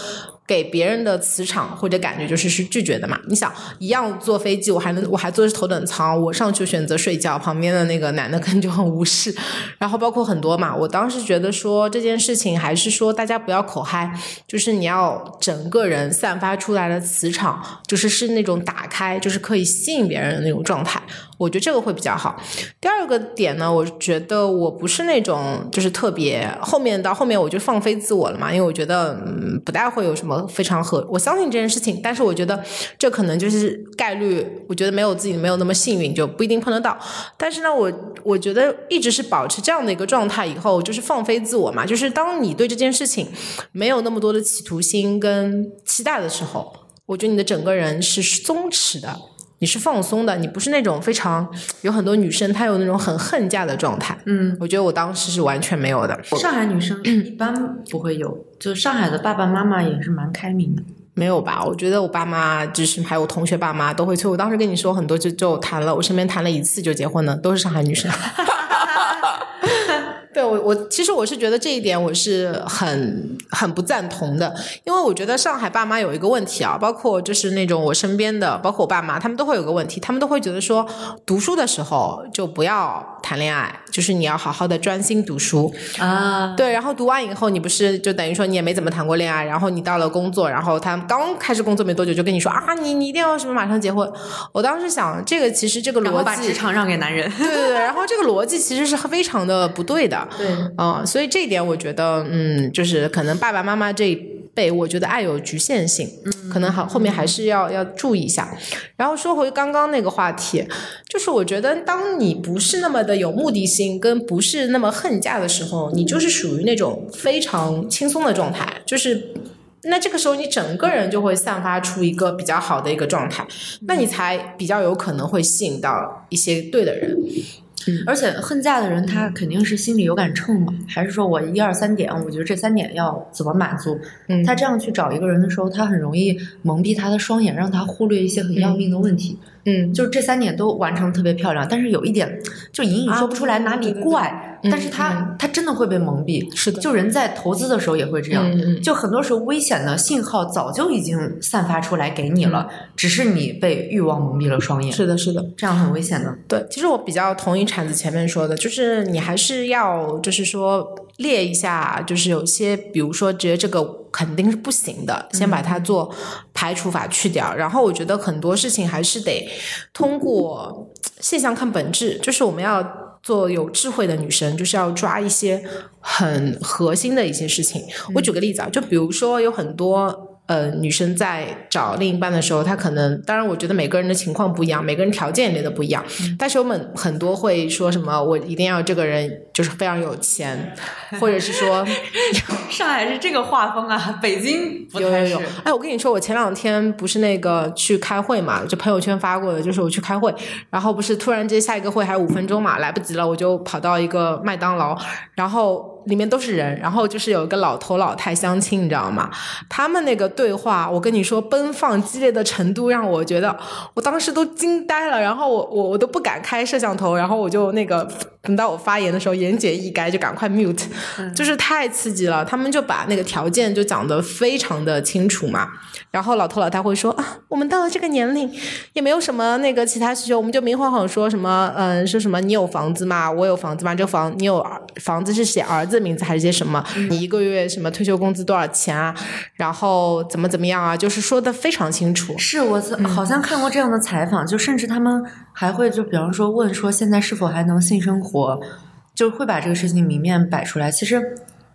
S2: 给别人的磁场或者感觉就是是拒绝的嘛。你想，一样坐飞机，我还能我还坐的是头等舱，我上去选择睡觉，旁边的那个男的可能就很无视，然后包括很多嘛，我当时觉得说这件事情还是说大家不要口嗨，就是你要整个人散发出来的磁场，就是是那种打打开，就是可以吸引别人的那种状态。我觉得这个会比较好。第二个点呢，我觉得我不是那种就是特别后面到后面我就放飞自我了嘛，因为我觉得嗯不太会有什么非常合，我相信这件事情，但是我觉得这可能就是概率，我觉得没有自己没有那么幸运，就不一定碰得到。但是呢，我我觉得一直是保持这样的一个状态，以后就是放飞自我嘛，就是当你对这件事情没有那么多的企图心跟期待的时候，我觉得你的整个人是松弛的。你是放松的，你不是那种非常有很多女生她有那种很恨嫁的状态。
S1: 嗯，
S2: 我觉得我当时是完全没有的。
S1: 上海女生一般不会有，就上海的爸爸妈妈也是蛮开明的。
S2: 没有吧？我觉得我爸妈就是还有同学爸妈都会催。我当时跟你说很多就就谈了，我身边谈了一次就结婚的都是上海女生。对我，我其实我是觉得这一点我是很很不赞同的，因为我觉得上海爸妈有一个问题啊，包括就是那种我身边的，包括我爸妈，他们都会有个问题，他们都会觉得说，读书的时候就不要谈恋爱，就是你要好好的专心读书
S1: 啊。
S2: 对，然后读完以后，你不是就等于说你也没怎么谈过恋爱，然后你到了工作，然后他刚开始工作没多久就跟你说啊，你你一定要什么马上结婚。我当时想，这个其实这个逻辑，
S1: 把职场让给男人，
S2: 对对对，然后这个逻辑其实是非常的不对的。
S1: 对，
S2: 嗯，所以这一点我觉得，嗯，就是可能爸爸妈妈这一辈，我觉得爱有局限性，嗯，可能好后面还是要要注意一下。然后说回刚刚那个话题，就是我觉得，当你不是那么的有目的性，跟不是那么恨嫁的时候，你就是属于那种非常轻松的状态，就是那这个时候你整个人就会散发出一个比较好的一个状态，那你才比较有可能会吸引到一些对的人。
S1: 而且恨嫁的人，他肯定是心里有杆秤嘛，还是说我一二三点，我觉得这三点要怎么满足？
S2: 嗯，
S1: 他这样去找一个人的时候，他很容易蒙蔽他的双眼，让他忽略一些很要命的问题。
S2: 嗯，
S1: 就是这三点都完成特别漂亮，但是有一点就隐隐说不出来哪里怪，但是他他真的会被蒙蔽。
S2: 是的，
S1: 就人在投资的时候也会这样，
S2: 嗯
S1: 就很多时候危险的信号早就已经散发出来给你了，只是你被欲望蒙蔽了双眼。
S2: 是的，是的，
S1: 这样很危险的。
S2: 对，其实我比较同意铲子前面说的，就是你还是要就是说列一下，就是有些比如说觉得这个。肯定是不行的，先把它做排除法去掉。然后我觉得很多事情还是得通过 现象看本质，就是我们要做有智慧的女生，就是要抓一些很核心的一些事情。我举个例子啊，就比如说有很多。呃，女生在找另一半的时候，她可能，当然，我觉得每个人的情况不一样，每个人条件也都不一样。但是我们很多会说什么，我一定要这个人就是非常有钱，或者是说，
S1: 上海是这个画风啊，北京
S2: 有有有。哎，我跟你说，我前两天不是那个去开会嘛，就朋友圈发过的，就是我去开会，然后不是突然间下一个会还有五分钟嘛，来不及了，我就跑到一个麦当劳，然后。里面都是人，然后就是有一个老头老太相亲，你知道吗？他们那个对话，我跟你说，奔放激烈的程度让我觉得，我当时都惊呆了。然后我我我都不敢开摄像头，然后我就那个等到我发言的时候，言简意赅，就赶快 mute，就是太刺激了。他们就把那个条件就讲得非常的清楚嘛。然后老头老太会说啊，我们到了这个年龄，也没有什么那个其他需求，我们就明晃晃说什么，嗯，说什么你有房子吗？我有房子吗？这个房你有房子是写儿子。名字还是些什么？你一个月什么退休工资多少钱啊？然后怎么怎么样啊？就是说的非常清楚。
S1: 是我好像看过这样的采访，就甚至他们还会就比方说问说现在是否还能性生活，就会把这个事情明面摆出来。其实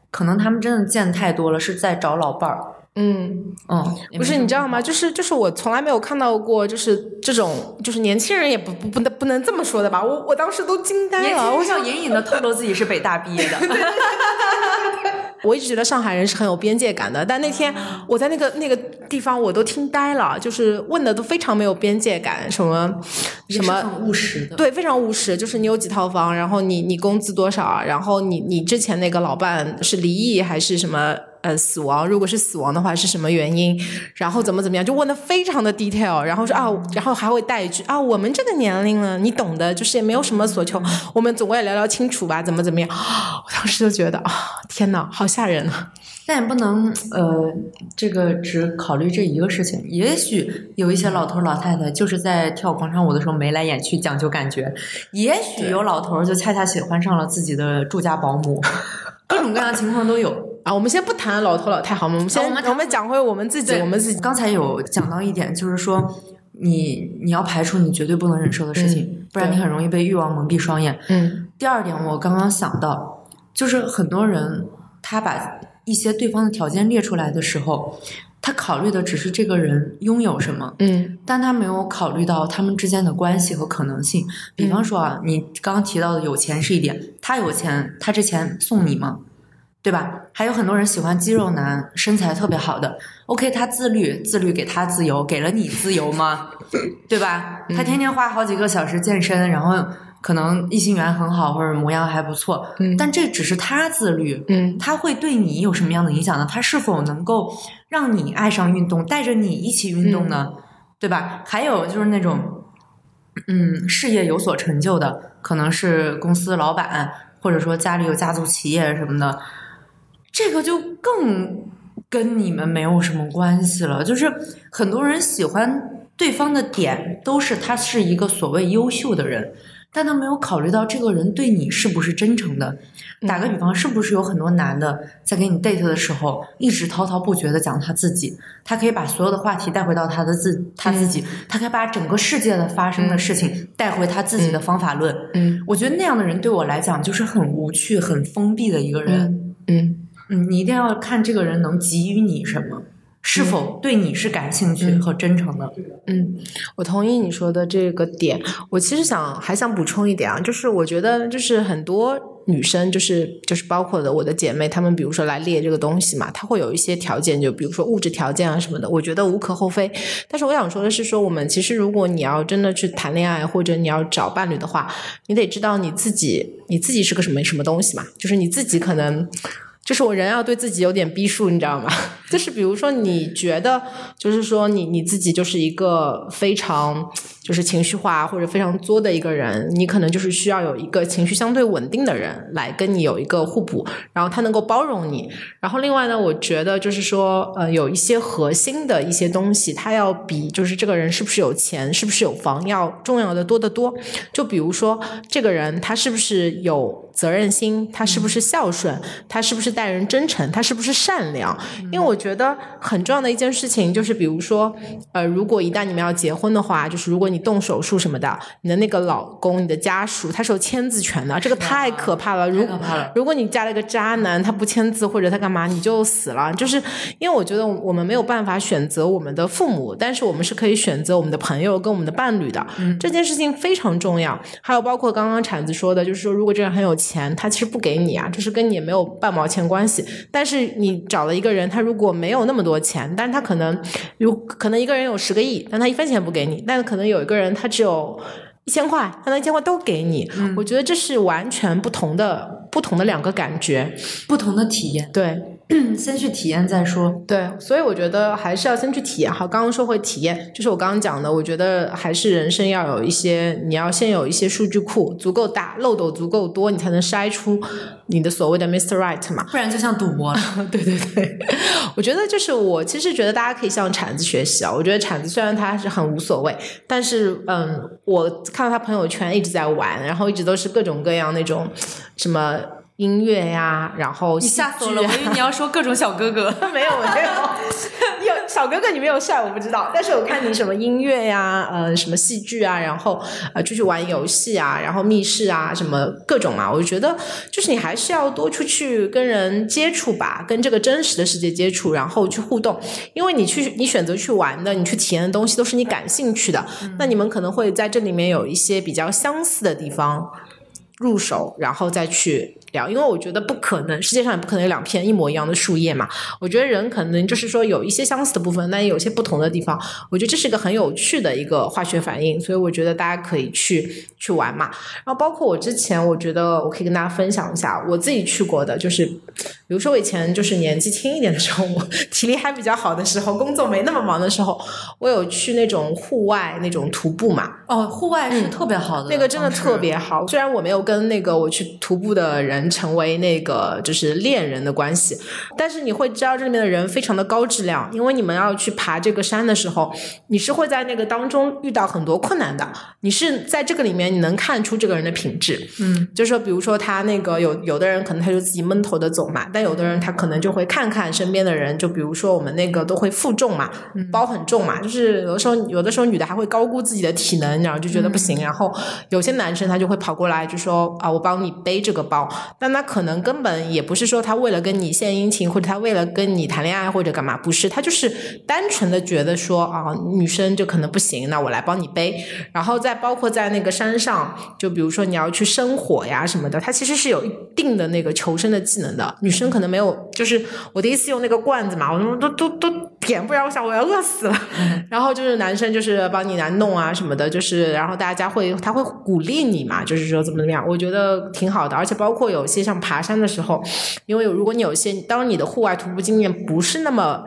S1: 可能他们真的见太多了，是在找老伴儿。
S2: 嗯
S1: 哦，
S2: 不是，你知道吗？就是就是我从来没有看到过，就是这种就是年轻人也不不不能不能这么说的吧？我我当时都惊呆了，
S1: 我想隐隐的透露自己是北大毕业的。
S2: 我一直觉得上海人是很有边界感的，但那天我在那个那个地方，我都听呆了，就是问的都非常没有边界感，什么什么
S1: 务实的，
S2: 对，非常务实，就是你有几套房，然后你你工资多少，然后你你之前那个老伴是离异还是什么？呃，死亡如果是死亡的话，是什么原因？然后怎么怎么样？就问的非常的 detail，然后说啊，然后还会带一句啊，我们这个年龄了，你懂的，就是也没有什么所求，我们总归也聊聊清楚吧，怎么怎么样？我当时就觉得啊，天哪，好吓人啊！
S1: 但也不能呃，这个只考虑这一个事情。也许有一些老头老太太就是在跳广场舞的时候眉来眼去，讲究感觉；也许有老头就恰恰喜欢上了自己的住家保姆，各种各样的情况都有。
S2: 啊，我们先不谈老头老太好吗？我们先我们讲回我们自己，我们自己。
S1: 刚才有讲到一点，就是说你你要排除你绝对不能忍受的事情，
S2: 嗯
S1: 不然你很容易被欲望蒙蔽双眼。
S2: 嗯
S1: 第二点，我刚刚想到，就是很多人他把一些对方的条件列出来的时候，他考虑的只是这个人拥有什么，
S2: 嗯
S1: 但他没有考虑到他们之间的关系和可能性。比方说啊，你刚刚提到的有钱是一点，他有钱，他这钱送你吗？对吧？还有很多人喜欢肌肉男，身材特别好的。OK，他自律，自律给他自由，给了你自由吗？对吧？他天天花好几个小时健身，然后可能异性缘很好，或者模样还不错，
S2: 嗯
S1: 但这只是他自律，
S2: 嗯
S1: 他会对你有什么样的影响呢？他是否能够让你爱上运动，带着你一起运动呢？对吧？还有就是那种，嗯，事业有所成就的，可能是公司老板，或者说家里有家族企业什么的，这个就更跟你们没有什么关系了。就是很多人喜欢对方的点，都是他是一个所谓优秀的人。但他没有考虑到这个人对你是不是真诚的。打个比方，是不是有很多男的在给你 date 的时候，一直滔滔不绝的讲他自己？他可以把所有的话题带回到他的自他自己，他可以把整个世界的发生的事情带回他自己的方法论。
S2: 嗯
S1: 我觉得那样的人对我来讲就是很无趣、很封闭的一个人。
S2: 嗯嗯
S1: 嗯，你一定要看这个人能给予你什么，是否对你是感兴趣和真诚的。
S2: 嗯，我同意你说的这个点。我其实想还想补充一点啊，就是我觉得就是很多女生，就是就是包括的我的姐妹，她们比如说来列这个东西嘛，她会有一些条件，就比如说物质条件啊什么的，我觉得无可厚非。但是我想说的是说，我们其实如果你要真的去谈恋爱，或者你要找伴侣的话，你得知道你自己你自己是个什么什么东西嘛，就是你自己可能。就是我人要对自己有点逼数，你知道吗？就是比如说，你觉得，就是说你你自己就是一个非常就是情绪化或者非常作的一个人，你可能就是需要有一个情绪相对稳定的人来跟你有一个互补，然后他能够包容你。然后另外呢，我觉得就是说，呃，有一些核心的一些东西，它要比就是这个人是不是有钱、是不是有房要重要的多得多。就比如说，这个人他是不是有责任心，他是不是孝顺，他是不是待人真诚，他是不是善良？因为我觉得很重要的一件事情就是，比如说，呃，如果一旦你们要结婚的话，就是如果你动手术什么的，你的那个老公、你的家属他是有签字权的，这个太可怕了。如
S1: 太可怕了
S2: 如果你嫁了一个渣男，他不签字或者他干嘛，你就死了。就是因为我觉得我们没有办法选择我们的父母，但是我们是可以选择我们的朋友跟我们的伴侣的。这件事情非常重要。还有包括刚刚铲子说的，就是说如果这人很有钱，他其实不给你啊，就是跟你也没有半毛钱关系。但是你找了一个人，他如果没有那么多钱，但是他可能有可能一个人有十个亿，但他一分钱不给你，但可能有一个人他只有。一千块，他那一千块都给你，我觉得这是完全不同的、不同的两个感觉。
S1: 不同的体验，
S2: 对，
S1: 先去体验再说。
S2: 对，所以我觉得还是要先去体验。好，刚刚说回体验，就是我刚刚讲的，我觉得还是人生要有一些，你要先有一些数据库足够大，漏斗足够多，你才能筛出你的所谓的 Mr. Right 嘛。
S1: 不然就像赌博了。
S2: 对对对，我觉得就是我其实觉得大家可以向铲子学习啊。我觉得铲子虽然他是很无所谓，但是嗯，我看到他朋友圈一直在玩，然后一直都是各种各样那种什么音乐呀，然后
S1: 你
S2: 戏
S1: 吓死我了！
S2: 剧啊
S1: 我以为你要说各种小哥哥。
S2: 没有没有，有小哥哥你没有帅，我不知道。但是我看你什么音乐呀，呃，什么戏剧啊，然后呃出去玩游戏啊，然后密室啊，什么各种嘛，我就觉得就是你还是要多出去跟人接触吧，跟这个真实的世界接触，然后去互动。因为你去你选择去玩的，你去体验的东西都是你感兴趣的，那你们可能会在这里面有一些比较相似的地方。入手，然后再去聊，因为我觉得不可能，世界上也不可能有两片一模一样的树叶嘛。我觉得人可能就是说有一些相似的部分，但也有些不同的地方。我觉得这是一个很有趣的一个化学反应，所以我觉得大家可以去去玩嘛。然后包括我之前，我觉得我可以跟大家分享一下我自己去过的，就是比如说我以前就是年纪轻一点的时候，我 体力还比较好的时候，工作没那么忙的时候，我有去那种户外那种徒步嘛。
S1: 哦，户外是特别好的、
S2: 那个真的特。别好，虽然我没有跟那个我去徒步的人人成为那个就是恋人的关系，但是你会知道这里面的人非常的高质量，因为你们要去爬这个山的时候，你是会在那个当中遇到很多困难的，你是在这个里面你能看出这个人的品质，
S1: 嗯，
S2: 就是说比如说他那个有有的人可能他就自己闷头的走嘛，但有的人他可能就会看看身边的人，就比如说我们那个都会负重嘛，包很重嘛，就是有的时候有的时候女的还会高估自己的体能，然后就觉得不行，然后有些男生他就会跑过来就说啊，我帮你背这个包，但他可能根本也不是说他为了跟你献殷勤，或者他为了跟你谈恋爱或者干嘛，不是，他就是单纯的觉得说啊，女生就可能不行，那我来帮你背，然后再包括在那个山上，就比如说你要去生火呀什么的，他其实是有一定的那个求生的技能的。女生可能没有，就是我第一次用那个罐子嘛，我都都都都点不着，我想我要饿死了。然后就是男生就是帮你来弄啊什么的，就是然后大家会他会鼓励你嘛，就是说怎么怎么样，我觉得挺好的。而且包括有有些像爬山的时候，因为如果你有些当你的户外徒步经验不是那么。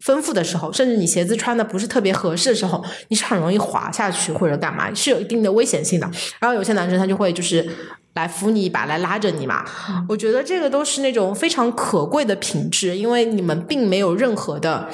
S2: 丰富的时候，甚至你鞋子穿的不是特别合适的时候，你是很容易滑下去或者干嘛，是有一定的危险性的。然后有些男生他就会就是来扶你一把，来拉着你嘛。我觉得这个都是那种非常可贵的品质，因为你们并没有任何的。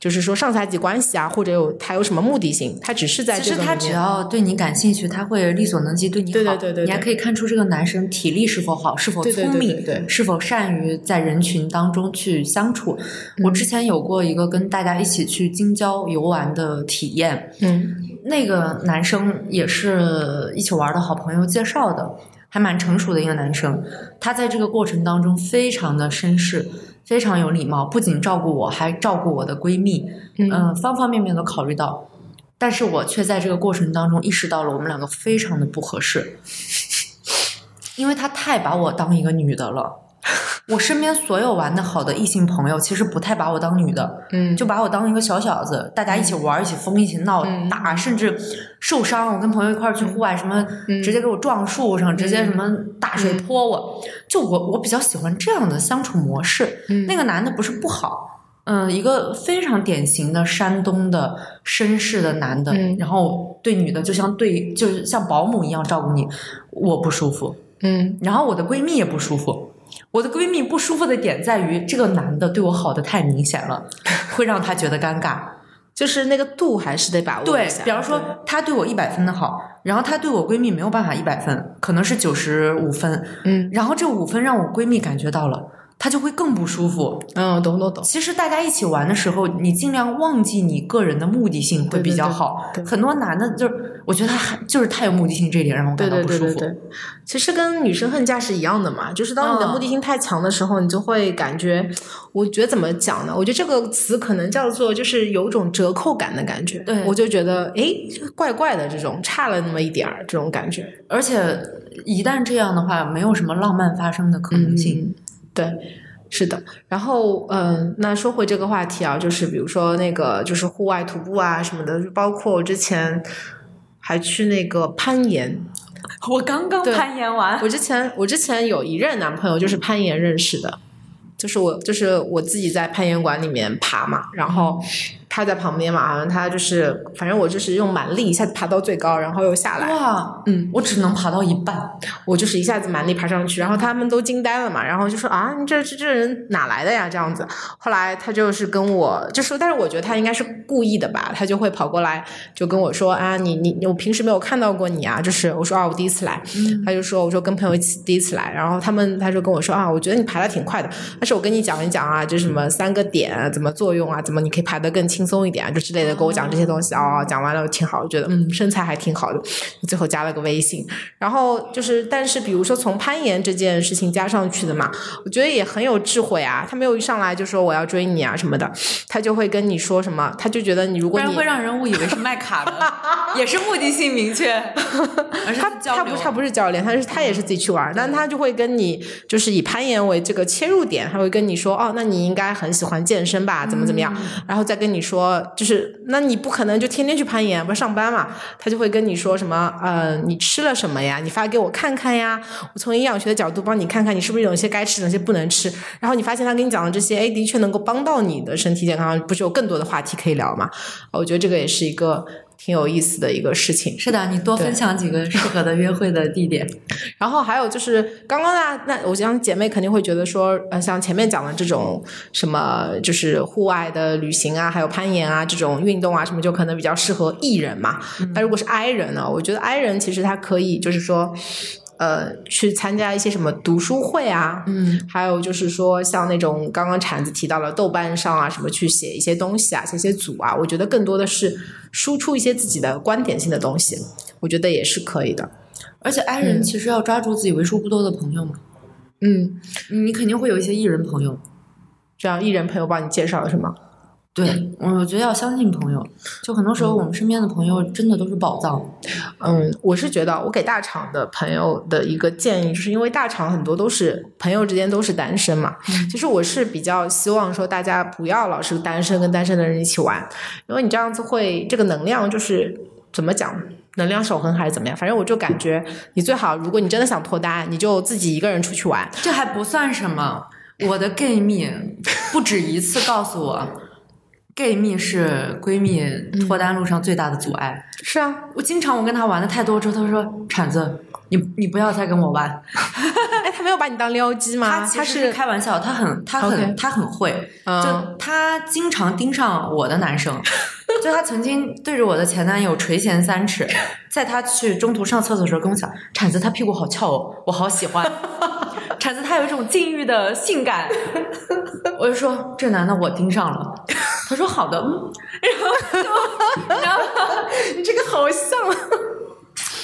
S2: 就是说上下级关系啊，或者有他有什么目的性，他只是在
S1: 其实他只要对你感兴趣，他会力所能及对你好。
S2: 对对对对对
S1: 你还可以看出这个男生体力是否好，是否聪明，
S2: 对对
S1: 是否善于在人群当中去相处。
S2: 嗯
S1: 我之前有过一个跟大家一起去京郊游玩的体验，
S2: 嗯
S1: 那个男生也是一起玩的好朋友介绍的，还蛮成熟的一个男生。他在这个过程当中非常的绅士，非常有礼貌，不仅照顾我，还照顾我的闺蜜，
S2: 嗯
S1: 嗯、方方面面都考虑到。但是我却在这个过程当中意识到了我们两个非常的不合适，因为他太把我当一个女的了。我身边所有玩的好的异性朋友，其实不太把我当女的，
S2: 嗯，
S1: 就把我当一个小小子，大家一起玩，一起疯，一起闹、
S2: 嗯
S1: 打，甚至受伤。我跟朋友一块儿去户外，什么
S2: 嗯
S1: 直接给我撞树上，直接什么大水泼我。就我我比较喜欢这样的相处模式。
S2: 嗯
S1: 那个男的不是不好，嗯，一个非常典型的山东的绅士的男的，
S2: 嗯
S1: 然后对女的就像对就是像保姆一样照顾你，我不舒服。
S2: 嗯
S1: 然后我的闺蜜也不舒服。我的闺蜜不舒服的点在于，这个男的对我好的太明显了，会让她觉得尴尬。
S2: 就是那个度还是得把握
S1: 对
S2: 一下。，
S1: 比方说，他对我一百分的好，然后他对我闺蜜没有办法一百分，可能是九十五分，
S2: 嗯
S1: 然后这五分让我闺蜜感觉到了，她就会更不舒服。
S2: 嗯，懂懂懂。
S1: 其实大家一起玩的时候，你尽量忘记你个人的目的性会比较好。
S2: 对对对
S1: 很多男的就是，我觉得他还就是太有目的性，这一点让我感到不舒服。
S2: 对对对对，其实跟女生恨嫁是一样的嘛，就是当你的
S1: 嗯
S2: 目的性太强的时候，你就会感觉，我觉得怎么讲呢？我觉得这个词可能叫做就是有种折扣感的感觉。
S1: 对
S2: 我就觉得哎，怪怪的，这种差了那么一点儿这种感觉。
S1: 而且一旦这样的话，没有什么浪漫发生的可能性。
S2: 嗯，对。是的，然后嗯，那说回这个话题啊，就是比如说那个就是户外徒步啊什么的，就包括我之前还去那个攀岩，
S1: 我刚刚攀岩完，
S2: 我之前我之前有一任男朋友就是攀岩认识的，就是我就是我自己在攀岩馆里面爬嘛，然后他在旁边嘛，好像他就是反正我就是用蛮力一下子爬到最高，然后又下来，
S1: 哇，
S2: 嗯，
S1: 我只能爬到一半。
S2: 我就是一下子蛮力爬上去，然后他们都惊呆了嘛，然后就说啊，你这这这人哪来的呀？这样子。后来他就是跟我就说，但是我觉得他应该是故意的吧，他就会跑过来就跟我说啊，你你我平时没有看到过你啊，就是我说啊，我第一次来，他就说我说跟朋友一起第一次来，然后他们他就跟我说啊，我觉得你爬的挺快的，但是我跟你讲一讲啊，就什么三个点啊怎么作用啊，怎么你可以爬得更轻松一点啊，就之类的，跟我讲这些东西哦，讲完了挺好，我觉得嗯身材还挺好的，最后加了个微信，然后就是，但是比如说从攀岩这件事情加上去的嘛，我觉得也很有智慧啊。他没有一上来就说我要追你啊什么的，他就会跟你说什么，他就觉得你如果你
S1: 不然会让人误以为是卖卡的，也是目的性明确，
S2: 他他不他不是教练，他是他也是自己去玩，但他就会跟你就是以攀岩为这个切入点，他会跟你说哦，那你应该很喜欢健身吧，怎么怎么样，然后再跟你说说就是那你不可能就天天去攀岩，不是上班嘛，他就会跟你说什么呃，你吃了什么呀？你发给我看看呀，我从营养学的角度帮你看看你是不是有一些该吃哪，些不能吃，然后你发现他跟你讲的这些，哎，的确能够帮到你的身体健康，不是有更多的话题可以聊嘛？我觉得这个也是一个。挺有意思的一个事情。
S1: 是的，你多分享几个适合的约会的地点。
S2: 然后还有就是刚刚那那，我想姐妹肯定会觉得说，呃，像前面讲的这种什么，就是户外的旅行啊，还有攀岩啊这种运动啊，什么就可能比较适合 E 人嘛。那如果是 I 人呢？我觉得 I 人其实他可以就是说。呃，去参加一些什么读书会啊，
S1: 嗯，
S2: 还有就是说像那种刚刚铲子提到了豆瓣上啊，什么去写一些东西啊，写些组啊，我觉得更多的是输出一些自己的观点性的东西，我觉得也是可以的。
S1: 而且 I 人其实要抓住自己为数不多的朋友嘛，
S2: 嗯，
S1: 你肯定会有一些艺人朋友，
S2: 这样艺人朋友帮你介绍是吗？
S1: 对，我觉得要相信朋友。就很多时候，我们身边的朋友真的都是宝藏。
S2: 嗯，我是觉得，我给大厂的朋友的一个建议，就是因为大厂很多都是朋友之间都是单身嘛。其实我是比较希望说，大家不要老是单身跟单身的人一起玩，因为你这样子会这个能量就是怎么讲，能量守恒还是怎么样？反正我就感觉，你最好如果你真的想脱单，你就自己一个人出去玩。
S1: 这还不算什么，我的 gay 蜜不止一次告诉我。Gay 蜜是闺蜜脱单路上最大的阻碍。
S2: 是啊，
S1: 我经常我跟她玩的太多之后，她说：“铲子，你你不要再跟我玩。”
S2: 哎，他没有把你当撩机吗？
S1: 他是开玩笑，他很他很他很会，就他经常盯上我的男生。就他曾经对着我的前男友垂涎三尺，在他去中途上厕所的时候跟我讲：“铲子，他屁股好翘哦，我好喜欢。”铲子，他有一种禁欲的性感。我就说：“这男的我盯上了。”他说好的，然后，然后
S2: 你这个好像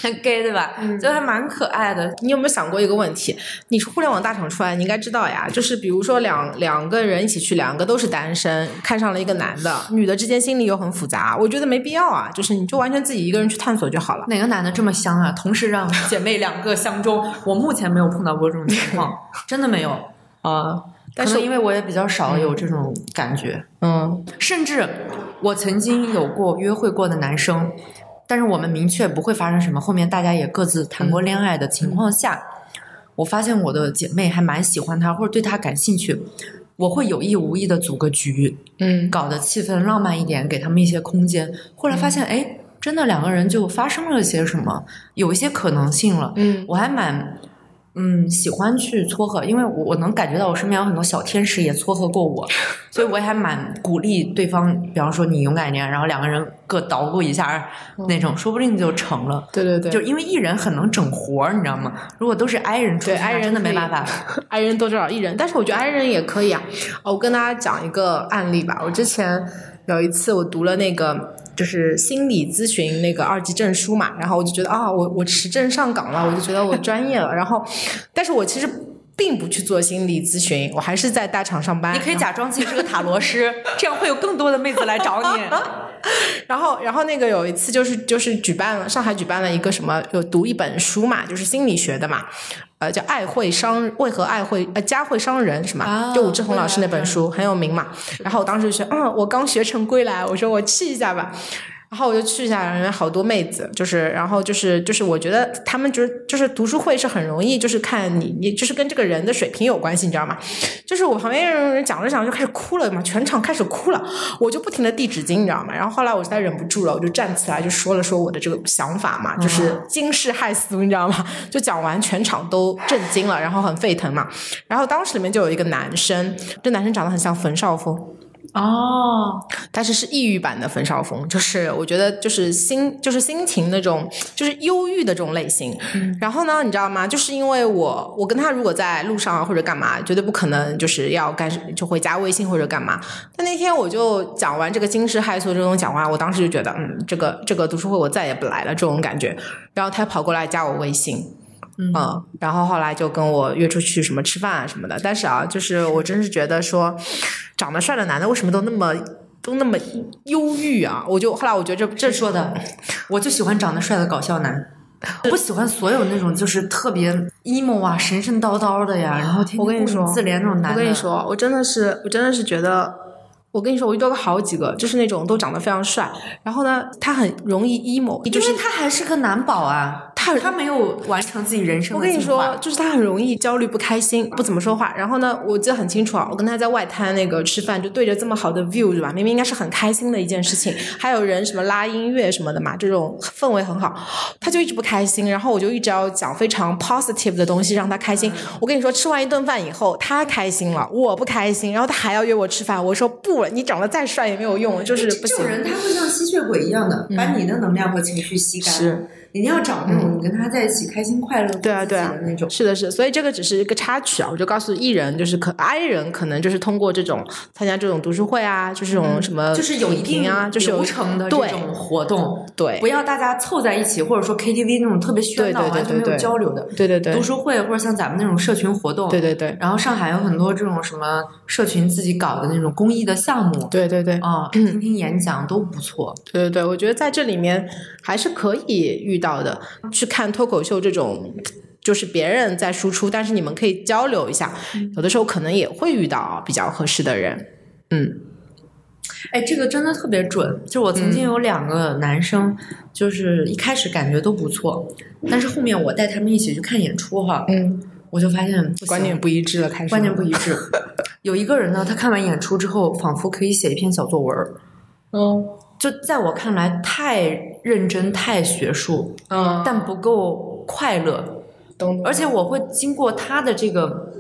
S1: 很 gay 对吧？就还蛮可爱的。
S2: 你有没有想过一个问题？你是互联网大厂出来，你应该知道呀。就是比如说两两个人一起去，两个都是单身，看上了一个男的，女的之间心里又很复杂。我觉得没必要啊，就是你就完全自己一个人去探索就好了。
S1: 哪个男的这么香啊？同时让姐妹两个相中，我目前没有碰到过这种情况，真的没有
S2: 啊。
S1: 但是因为我也比较少有这种感觉，
S2: 嗯，
S1: 甚至我曾经有过约会过的男生，但是我们明确不会发生什么，后面大家也各自谈过恋爱的情况下，我发现我的姐妹还蛮喜欢他或者对他感兴趣，我会有意无意的组个局，
S2: 嗯，
S1: 搞得气氛浪漫一点，给他们一些空间。后来发现，哎，真的两个人就发生了些什么，有一些可能性了，
S2: 嗯，
S1: 我还蛮。嗯，喜欢去撮合，因为我我能感觉到我身边有很多小天使也撮合过我，所以我也还蛮鼓励对方。比方说你勇敢一点，然后两个人各捣鼓一下那种，说不定就成了。
S2: 对对对，
S1: 就因为艺人很能整活儿，你知道吗？如果都是 I 人出对
S2: ，I 人
S1: 真的没办法，
S2: I 人多找艺人，但是我觉得 I 人也可以啊。哦，我跟大家讲一个案例吧，我之前有一次我读了那个。就是心理咨询那个二级证书嘛，然后我就觉得啊，我我持证上岗了，我就觉得我专业了。然后，但是我其实并不去做心理咨询，我还是在大厂上班。
S1: 你可以假装自己是个塔罗师，这样会有更多的妹子来找你。
S2: 然后，然后那个有一次就是就是举办了上海举办了一个什么，有读一本书嘛，就是心理学的嘛。呃，叫《爱会伤为何爱会呃家会伤人》是吗？就武志红老师那本书很有名嘛。然后我当时就说，嗯，我刚学成归来，我说我去一下吧。然后我就去一下，人好多妹子，就是，然后就是，就是我觉得他们就是就是读书会是很容易，就是看你，你就是跟这个人的水平有关系，你知道吗？就是我旁边人讲着讲着就开始哭了嘛，全场开始哭了，我就不停的递纸巾，你知道吗？然后后来我实在忍不住了，我就站起来就说了说我的这个想法嘛，就是惊世骇俗，你知道吗？就讲完全场都震惊了，然后很沸腾嘛。然后当时里面就有一个男生，这男生长得很像冯绍峰。
S1: 哦，
S2: 但是是抑郁版的冯绍峰，就是我觉得就是心就是心情那种就是忧郁的这种类型。然后呢，你知道吗？就是因为我我跟他如果在路上啊或者干嘛，绝对不可能就是要干就会加微信或者干嘛。但那天我就讲完这个惊世骇俗这种讲话，我当时就觉得嗯，这个这个读书会我再也不来了这种感觉。然后他跑过来加我微信。
S1: 嗯，
S2: 然后后来就跟我约出去什么吃饭啊什么的，但是啊，就是我真是觉得说，长得帅的男的为什么都那么都那么忧郁啊？我就后来我觉得这这
S1: 说的，我就喜欢长得帅的搞笑男，我不喜欢所有那种就是特别 emo 啊、神神叨叨的呀，然后天天
S2: 说
S1: 自怜那种男
S2: 的。我跟你说，我真的是，我真的是觉得。我跟你说，我遇到过好几个，就是那种都长得非常帅，然后呢，他很容易 emo，就是
S1: 他还是个男宝啊，
S2: 他
S1: 他没有完成自己人生
S2: 我跟你说，就是他很容易焦虑、不开心，不怎么说话。然后呢，我记得很清楚啊，我跟他在外滩那个吃饭，就对着这么好的 view，对吧？明明应该是很开心的一件事情，还有人什么拉音乐什么的嘛，这种氛围很好，他就一直不开心。然后我就一直要讲非常 positive 的东西让他开心。我跟你说，吃完一顿饭以后，他开心了，我不开心，然后他还要约我吃饭，我说不，你长得再帅也没有用，就是不行
S1: 这种。人他会像吸血鬼一样的，把你的能量和情绪吸干。一定要找那种你跟他在一起开心快乐、
S2: 对啊，对啊
S1: 那种。
S2: 是的，是的，所以这个只是一个插曲啊。我就告诉艺人，就是可 I 人可能就是通过这种参加这种读书会啊，就是这种什么
S1: 就是有一定
S2: 啊，就是
S1: 流程的这种活动，
S2: 对
S1: 不要大家凑在一起，或者说 KTV 那种特别喧闹，
S2: 对对对
S1: 完全没有交流的。
S2: 对对对
S1: 读书会或者像咱们那种社群活动，
S2: 对对对
S1: 然后上海有很多这种什么社群自己搞的那种公益的项目，
S2: 对对对
S1: 啊，听听演讲都不错。
S2: 对对对，我觉得在这里面还是可以遇到的。去看脱口秀这种，就是别人在输出，但是你们可以交流一下，有的时候可能也会遇到比较合适的人。嗯
S1: 哎，这个真的特别准。就我曾经有两个男生，就是一开始感觉都不错，但是后面我带他们一起去看演出哈，
S2: 嗯，
S1: 我就发现
S2: 观念不一致了，开始
S1: 观念不一致。有一个人呢，他看完演出之后，仿佛可以写一篇小作文儿，
S2: 嗯
S1: 就在我看来太认真、太学术，
S2: 嗯，
S1: 但不够快乐。
S2: 懂
S1: 而且我会经过他的这个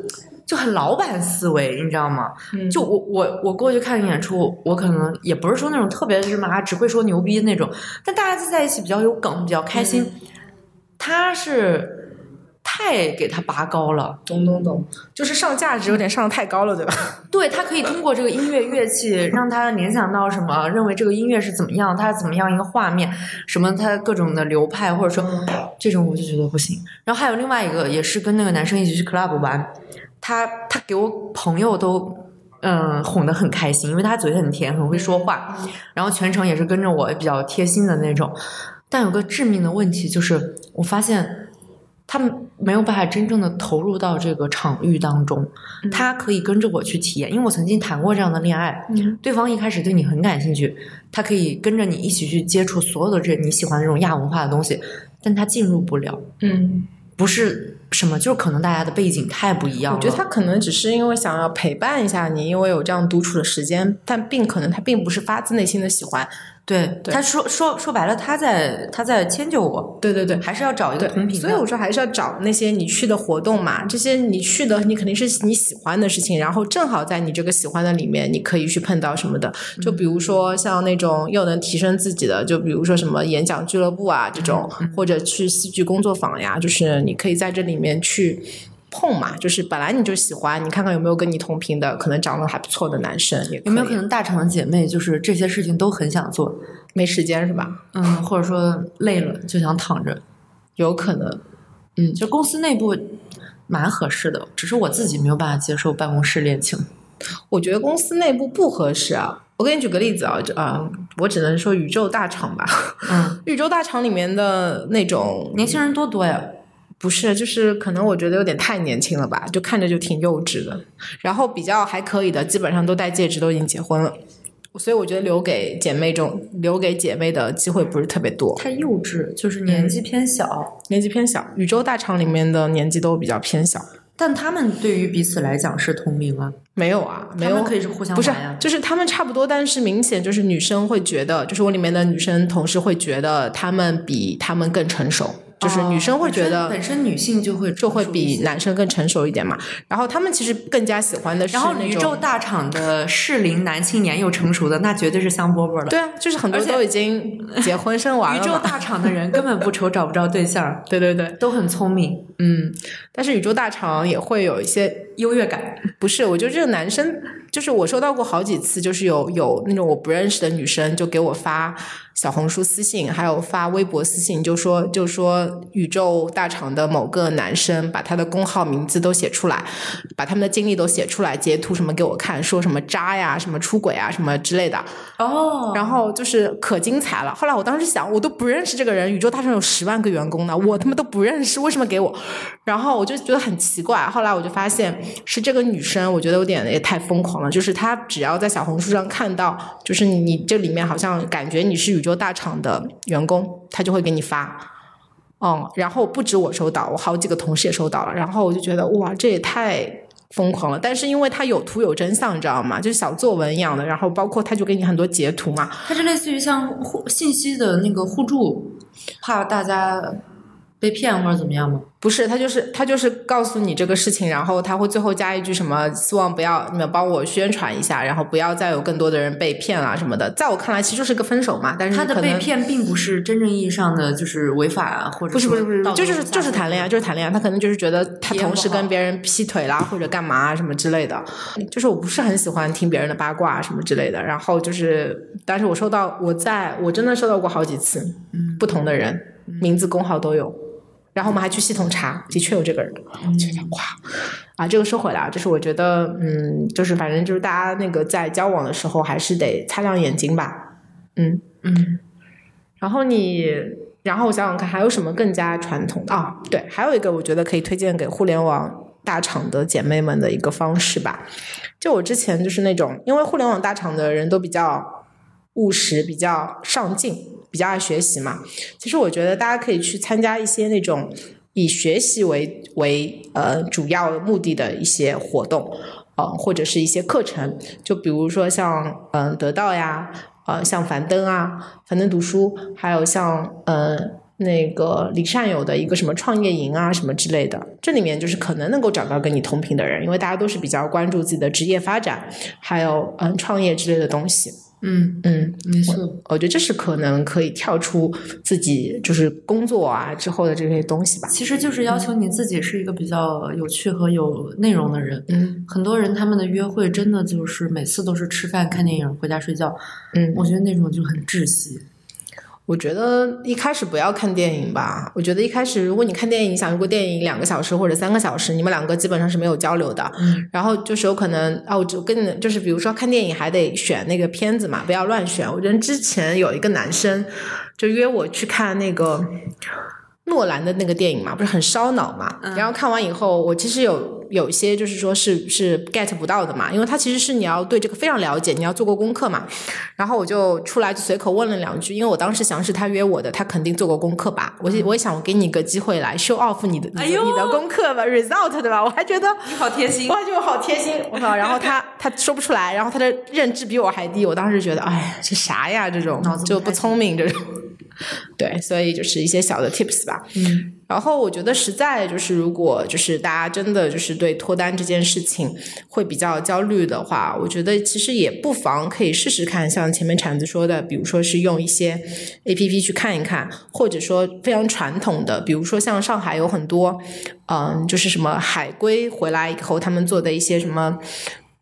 S1: 就很老板思维，你知道吗？
S2: 嗯
S1: 就我我我过去看演出，我可能也不是说那种特别什么啊，只会说牛逼那种，但大家在一起比较有梗，比较开心。
S2: 嗯
S1: 他是太给他拔高了，
S2: 懂懂懂，就是上价值有点上的太高了，对吧？
S1: 对他可以通过这个音乐乐器让他联想到什么，认为这个音乐是怎么样，它是怎么样一个画面，什么它各种的流派，或者说这种我就觉得不行。然后还有另外一个，也是跟那个男生一起去 club 玩，他他给我朋友都。嗯，哄得很开心，因为他嘴很甜，很会说话，然后全程也是跟着我，比较贴心的那种。但有个致命的问题就是，我发现他们没有办法真正的投入到这个场域当中。他可以跟着我去体验，因为我曾经谈过这样的恋爱，
S2: 嗯
S1: 对方一开始对你很感兴趣，他可以跟着你一起去接触所有的这你喜欢的这种亚文化的东西，但他进入不了，
S2: 嗯，
S1: 不是什么，就是可能大家的背景太不一样了。
S2: 我觉得他可能只是因为想要陪伴一下你，因为有这样独处的时间，但并可能他并不是发自内心的喜欢。
S1: 对，
S2: 对
S1: 他说说说白了，他在他在迁就我，
S2: 对对对，
S1: 还是要找一个同频。
S2: 所以我说还是要找那些你去的活动嘛，这些你去的你肯定是你喜欢的事情，然后正好在你这个喜欢的里面，你可以去碰到什么的，就比如说像那种又能提升自己的，就比如说什么演讲俱乐部啊这种，或者去戏剧工作坊呀，就是你可以在这里面去。碰嘛，就是本来你就喜欢，你看看有没有跟你同频的，可能长得还不错的男生，也
S1: 有没有可能大厂的姐妹就是这些事情都很想做，
S2: 没时间是吧？
S1: 嗯，或者说累了就想躺着，
S2: 有可能，嗯
S1: 就公司内部蛮合适的，只是我自己没有办法接受办公室恋情。
S2: 我觉得公司内部不合适啊。我给你举个例子啊，这啊、我只能说宇宙大厂吧。
S1: 嗯，
S2: 宇宙大厂里面的那种
S1: 年轻人多多呀，
S2: 不是，就是可能我觉得有点太年轻了吧，就看着就挺幼稚的。然后比较还可以的，基本上都戴戒指，都已经结婚了。所以我觉得留给姐妹中留给姐妹的机会不是特别多，
S1: 太幼稚，就是年纪偏小。
S2: 年纪偏小。宇宙大厂里面的年纪都比较偏小。
S1: 但他们对于彼此来讲是同龄啊，
S2: 没有啊，没有
S1: 可以是互相
S2: 不是，。就是他们差不多，但是明显就是女生会觉得，就是我里面的女生同事会觉得他们比他们更成熟，就是女生会觉得
S1: 哦本身女性就会
S2: 就会比男生更成熟一点嘛。然后他们其实更加喜欢的是
S1: 然后宇宙大厂的适龄男青年又成熟的，那绝对是香饽饽了。
S2: 对啊，就是很多都已经结婚生娃了
S1: 宇宙。大厂的人根本不愁找不着对象，
S2: 对对对，
S1: 都很聪明，
S2: 嗯，但是宇宙大厂也会有一些
S1: 优越感。
S2: 不是，我觉得这个男生，就是我收到过好几次，就是有有那种我不认识的女生就给我发小红书私信，还有发微博私信，就说就说宇宙大厂的某个男生把他的工号名字都写出来，把他们的经历都写出来，截图什么给我看，说什么渣呀、什么出轨啊、什么之类的，
S1: 哦
S2: 然后就是可精彩了。后来我当时想，我都不认识这个人，宇宙大厂有十万个员工呢，我他妈都不认识，为什么给我？然后我就觉得很奇怪。后来我就发现是这个女生，我觉得有点也太疯狂了。就是她只要在小红书上看到，就是你这里面好像感觉你是宇宙大厂的员工，她就会给你发。嗯，然后不止我收到，我好几个同事也收到了，然后我就觉得哇，这也太疯狂了。但是因为它有图有真相，你知道吗？就是小作文一样的，然后包括她就给你很多截图嘛。
S1: 它是类似于像互信息的那个互助，怕大家被骗或者怎么样吗？
S2: 不是，他就是他就是告诉你这个事情，然后他会最后加一句什么，希望不要你们帮我宣传一下，然后不要再有更多的人被骗啊什么的。在我看来，其实就是个分手嘛。但是
S1: 他的被骗并不是真正意义上的就是违法啊，或者
S2: 不是不是不是，就是就是谈恋爱，就是谈恋爱。他可能就是觉得他同时跟别人劈腿啦，或者干嘛啊什么之类的。就是我不是很喜欢听别人的八卦啊什么之类的。然后就是，但是我收到我在我真的收到过好几次，
S1: 嗯
S2: 不同的人名字工号都有。然后我们还去系统查，的确有这个人，我觉得哇啊，这个说回来啊，就是我觉得，嗯，就是反正就是大家那个在交往的时候，还是得擦亮眼睛吧，嗯。
S1: 嗯
S2: 然后你，然后我想想看，还有什么更加传统的啊、对，还有一个我觉得可以推荐给互联网大厂的姐妹们的一个方式吧。就我之前就是那种，因为互联网大厂的人都比较务实，比较上进，比较爱学习嘛。其实我觉得大家可以去参加一些那种以学习为为呃主要目的的一些活动。呃，或者是一些课程，就比如说像嗯、得到呀，呃像樊登啊，樊登读书，还有像呃那个李善友的一个什么创业营啊什么之类的，这里面就是可能能够找到跟你同频的人，因为大家都是比较关注自己的职业发展，还有嗯、创业之类的东西。
S1: 嗯，
S2: 嗯，
S1: 没错。
S2: 我觉得这是可能可以跳出自己就是工作啊之后的这些东西吧。
S1: 其实就是要求你自己是一个比较有趣和有内容的人。
S2: 嗯
S1: 很多人他们的约会真的就是每次都是吃饭、看电影、回家睡觉，
S2: 嗯，
S1: 我觉得那种就很窒息。
S2: 我觉得一开始不要看电影吧。我觉得一开始，如果你看电影，想如果电影两个小时或者三个小时，你们两个基本上是没有交流的。
S1: 嗯
S2: 然后就是有可能啊，我就跟你就是比如说看电影还得选那个片子嘛，不要乱选。我觉得之前有一个男生就约我去看那个诺兰的那个电影嘛，不是很烧脑嘛。
S1: 嗯
S2: 然后看完以后，我其实有有一些就是说是是 get 不到的嘛，因为他其实是你要对这个非常了解，你要做过功课嘛。然后我就出来就随口问了两句，因为我当时想是他约我的，他肯定做过功课吧。我也我也想我给你一个机会来 show off 你的你的,、
S1: 哎呦
S2: 你的功课吧，result 对吧？我还觉得
S1: 你好贴心
S2: 我还觉得我好贴心，我靠！然后他他说不出来，然后他的认知比我还低，我当时觉得，哎，这啥呀？这种就不聪明这种。对，所以就是一些小的 tips 吧。
S1: 嗯，
S2: 然后我觉得实在就是，如果就是大家真的就是对脱单这件事情会比较焦虑的话，我觉得其实也不妨可以试试看，像前面铲子说的，比如说是用一些 A P P 去看一看，或者说非常传统的，比如说像上海有很多，嗯，就是什么海归回来以后他们做的一些什么。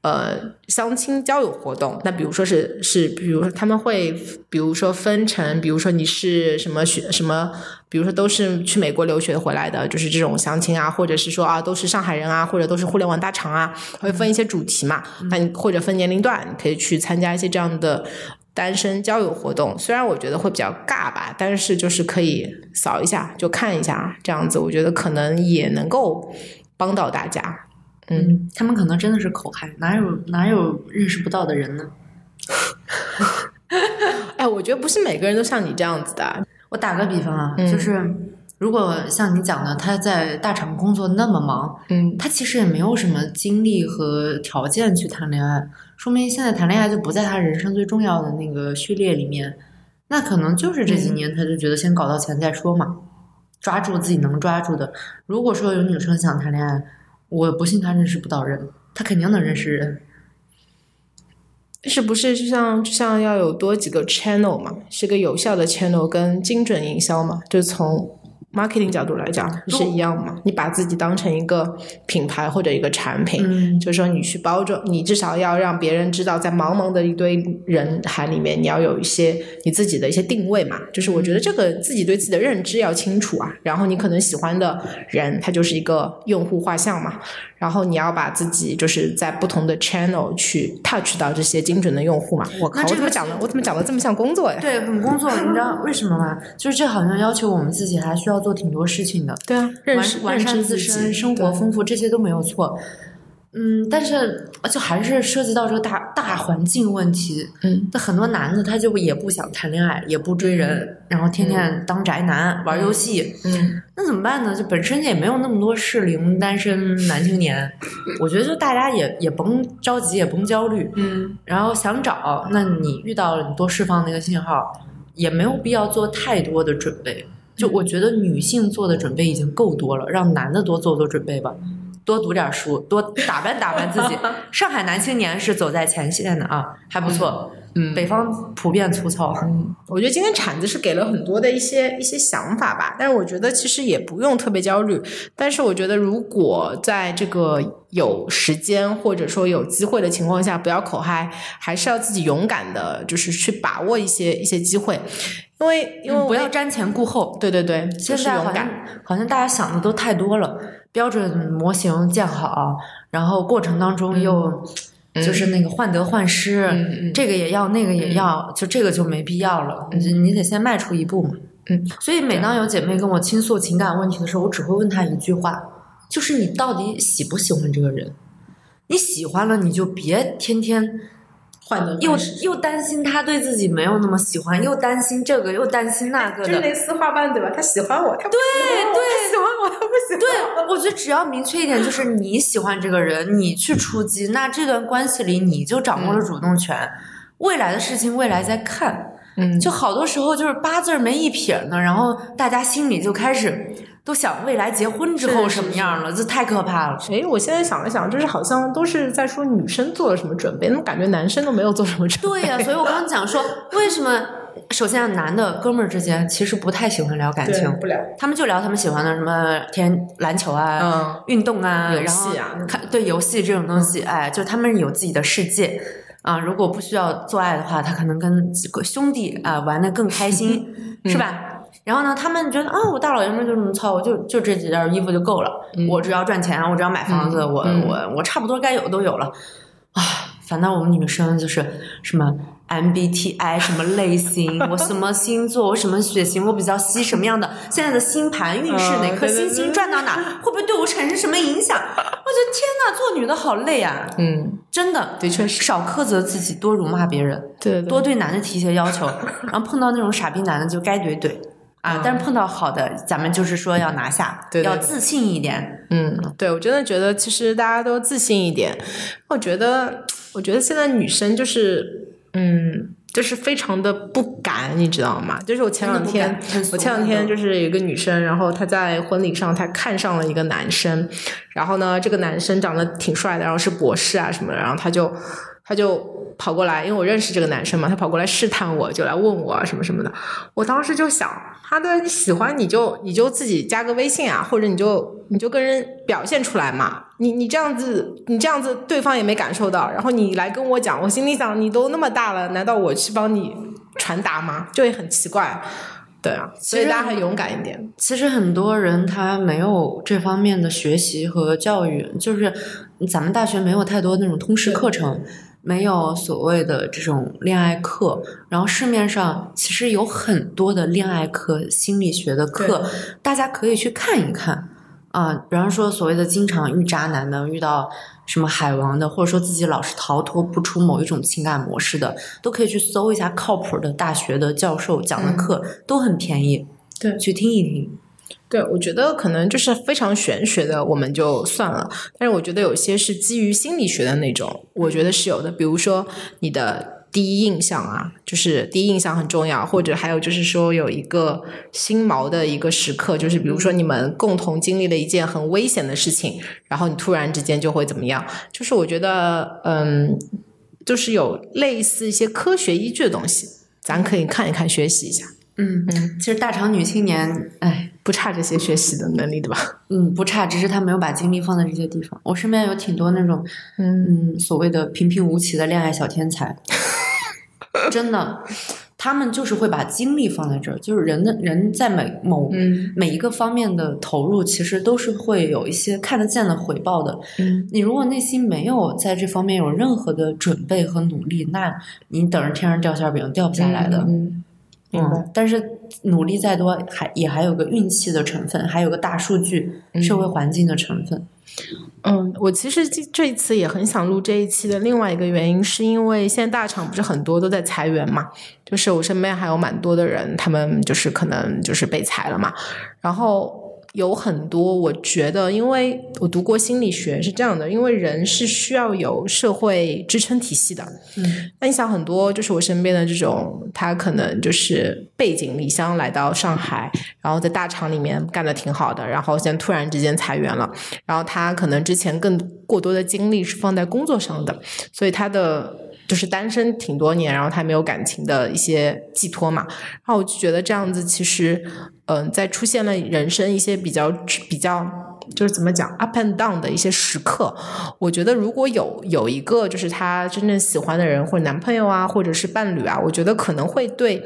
S2: 呃，相亲交友活动，那比如说是是，比如说他们会，比如说分成，比如说你是什么学什么，比如说都是去美国留学回来的，就是这种相亲啊，或者是说啊都是上海人啊，或者都是互联网大厂啊，会分一些主题嘛，那你或者分年龄段，你可以去参加一些这样的单身交友活动。虽然我觉得会比较尬吧，但是就是可以扫一下，就看一下，这样子我觉得可能也能够帮到大家。嗯，
S1: 他们可能真的是口嗨，哪有哪有认识不到的人呢？
S2: 哎，我觉得不是每个人都像你这样子的。
S1: 我打个比方啊，
S2: 嗯
S1: 就是如果像你讲的，他在大厂工作那么忙，
S2: 嗯
S1: 他其实也没有什么精力和条件去谈恋爱，说明现在谈恋爱就不在他人生最重要的那个序列里面。那可能就是这几年他就觉得先搞到钱再说嘛，抓住自己能抓住的。如果说有女生想谈恋爱，我不信他认识不到人，他肯定能认识人。
S2: 是不是就像就像要有多几个 channel 嘛，是个有效的 channel 跟精准营销嘛，就从 marketing 角度来讲是一样嘛。你把自己当成一个品牌或者一个产品，
S1: 嗯
S2: 就是说你去包装，你至少要让别人知道，在茫茫的一堆人海里面，你要有一些你自己的一些定位嘛。就是我觉得这个自己对自己的认知要清楚啊。然后你可能喜欢的人，他就是一个用户画像嘛。然后你要把自己就是在不同的 channel 去 touch 到这些精准的用户嘛。我靠，我怎么讲的？我怎么讲的这么像工作呀？
S1: 对，很工作，你知道为什么吗？就是这好像要求我们自己还需要做挺多事情的。
S2: 对啊，认识
S1: 完完善自身、生活丰富，这些都没有错。嗯，但是就还是涉及到这个大大环境问题。
S2: 嗯，
S1: 那很多男的他就也不想谈恋爱，也不追人，然后天天当宅男、玩游戏。
S2: 嗯，
S1: 那怎么办呢？就本身也没有那么多适龄单身男青年，我觉得就大家也也甭着急，也甭焦虑。
S2: 嗯，
S1: 然后想找，那你遇到了，你多释放那个信号，也没有必要做太多的准备。就我觉得女性做的准备已经够多了，让男的多做做准备吧。多读点书，多打扮打扮自己。上海男青年是走在前线的啊，还不错。
S2: 嗯
S1: 北方普遍粗糙。
S2: 嗯，我觉得今天铲子是给了很多的一些一些想法吧，但是我觉得其实也不用特别焦虑。但是我觉得如果在这个有时间或者说有机会的情况下，不要口嗨，还是要自己勇敢的，就是去把握一些一些机会，因为因为我
S1: 不要瞻前顾后。
S2: 对对对，
S1: 现
S2: 就是勇敢
S1: 在好像。好像大家想的都太多了，标准模型建好，然后过程当中又。就是那个患得患失，这个也要，那个也要，就这个就没必要了。你你得先迈出一步嘛。
S2: 嗯，
S1: 所以每当有姐妹跟我倾诉情感问题的时候，我只会问她一句话，就是你到底喜不喜欢这个人？你喜欢了，你就别天天又又担心他对自己没有那么喜欢，又担心这个，又担心那个的。
S2: 就是那丝花瓣对吧？他喜欢我，他不喜欢我，
S1: 对
S2: 他喜欢我，他不喜欢我。
S1: 对，我觉得只要明确一点，就是你喜欢这个人，你去出击，那这段关系里你就掌握了主动权。未来的事情未来再看，
S2: 嗯，
S1: 就好多时候就是八字儿没一撇呢，然后大家心里就开始都想未来结婚之后什么样了，这太可怕了。
S2: 哎，我现在想了想，就是好像都是在说女生做了什么准备，怎么感觉男生都没有做什么准备。
S1: 对呀、所以我刚刚讲说，为什么首先男的哥们儿之间其实不太喜欢聊感情，
S2: 不聊。
S1: 他们就聊他们喜欢的什么天篮球啊、
S2: 嗯
S1: 运动啊，
S2: 游戏啊
S1: 看对游戏这种东西，哎，就他们有自己的世界啊。如果不需要做爱的话，他可能跟几个兄弟啊玩的更开心，是吧？然后呢，他们觉得啊，我大老爷们就这么糙，我就就这几件衣服就够了，我只要赚钱，我只要买房子，我
S2: 嗯
S1: 我我差不多该有都有了啊。反倒我们女生就是什么 MBTI 什么类型，我什么星座，我什么血型，我比较吸什么样的，现在的星盘运势
S2: 嗯
S1: 哪颗星星转到哪，会不会对我产生什么影响？我觉得天呐，做女的好累啊！
S2: 嗯，
S1: 真的，
S2: 的确是
S1: 少苛责自己，多辱骂别人，
S2: 对
S1: 多对男的提一些要求，然后碰到那种傻逼男的就该怼怼啊。但是碰到好的，咱们就是说要拿下，要自信一点。
S2: 嗯，对我真的觉得，其实大家都自信一点。我觉得，我觉得现在女生就是，嗯，就是非常的不敢，你知道吗？就是我前两天我前两天就是有一个女生，然后她在婚礼上，她看上了一个男生，然后呢，这个男生长得挺帅的，然后是博士啊什么的，然后她就。她就跑过来，因为我认识这个男生嘛，他跑过来试探我，就来问我啊什么什么的。我当时就想，他的你喜欢你就你就自己加个微信啊，或者你就你就跟人表现出来嘛。你你这样子，你这样子对方也没感受到，然后你来跟我讲，我心里想，你都那么大了，难道我去帮你传达吗？就会很奇怪。对啊，所以大家还勇敢一点。
S1: 其实很多人他没有这方面的学习和教育，就是咱们大学没有太多那种通识课程，没有所谓的这种恋爱课，然后市面上其实有很多的恋爱课、心理学的课，大家可以去看一看啊。比方说所谓的经常遇渣男的，遇到什么海王的，或者说自己老是逃脱不出某一种情感模式的，都可以去搜一下靠谱的大学的教授讲的课，都很便宜，
S2: 对
S1: 去听一听。
S2: 对，我觉得可能就是非常玄学的，我们就算了。但是我觉得有些是基于心理学的那种，我觉得是有的。比如说你的第一印象啊，就是第一印象很重要，或者还有就是说有一个心锚的一个时刻，就是比如说你们共同经历了一件很危险的事情，然后你突然之间就会怎么样？就是我觉得，嗯，就是有类似一些科学依据的东西，咱可以看一看，学习一下。
S1: 嗯
S2: 嗯，
S1: 其实大厂女青年，哎，
S2: 不差这些学习的能力，对吧？
S1: 嗯，不差，只是她没有把精力放在这些地方。我身边有挺多那种，
S2: 嗯
S1: 嗯，所谓的平平无奇的恋爱小天才，真的，他们就是会把精力放在这儿，就是人的人在每某、
S2: 嗯
S1: 每一个方面的投入，其实都是会有一些看得见的回报的。
S2: 嗯
S1: 你如果内心没有在这方面有任何的准备和努力，那你等着天上掉馅饼掉不下来的。嗯，但是努力再多，还也还有个运气的成分，还有个大数据、社会环境的成分。
S2: 嗯，我其实这这一次也很想录这一期的另外一个原因，是因为现在大厂不是很多都在裁员嘛，就是我身边还有蛮多的人，他们就是可能就是被裁了嘛，然后。有很多，我觉得，因为我读过心理学，是这样的，因为人是需要有社会支撑体系的。
S1: 嗯，
S2: 那你想，很多就是我身边的这种，他可能就是背井离乡来到上海，然后在大厂里面干的挺好的，然后现在突然之间裁员了，然后他可能之前更过多的精力是放在工作上的，所以他的。就是单身挺多年，然后他没有感情的一些寄托嘛，然后我就觉得这样子其实，嗯，在出现了人生一些比较比较就是怎么讲 up and down 的一些时刻，我觉得如果有有一个就是他真正喜欢的人或者男朋友啊，或者是伴侣啊，我觉得可能会对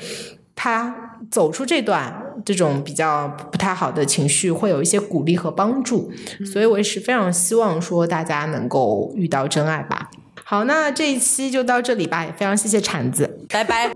S2: 他走出这段这种比较不太好的情绪会有一些鼓励和帮助，所以我也是非常希望说大家能够遇到真爱吧。好，那这一期就到这里吧，也非常谢谢铲子，
S1: 拜拜。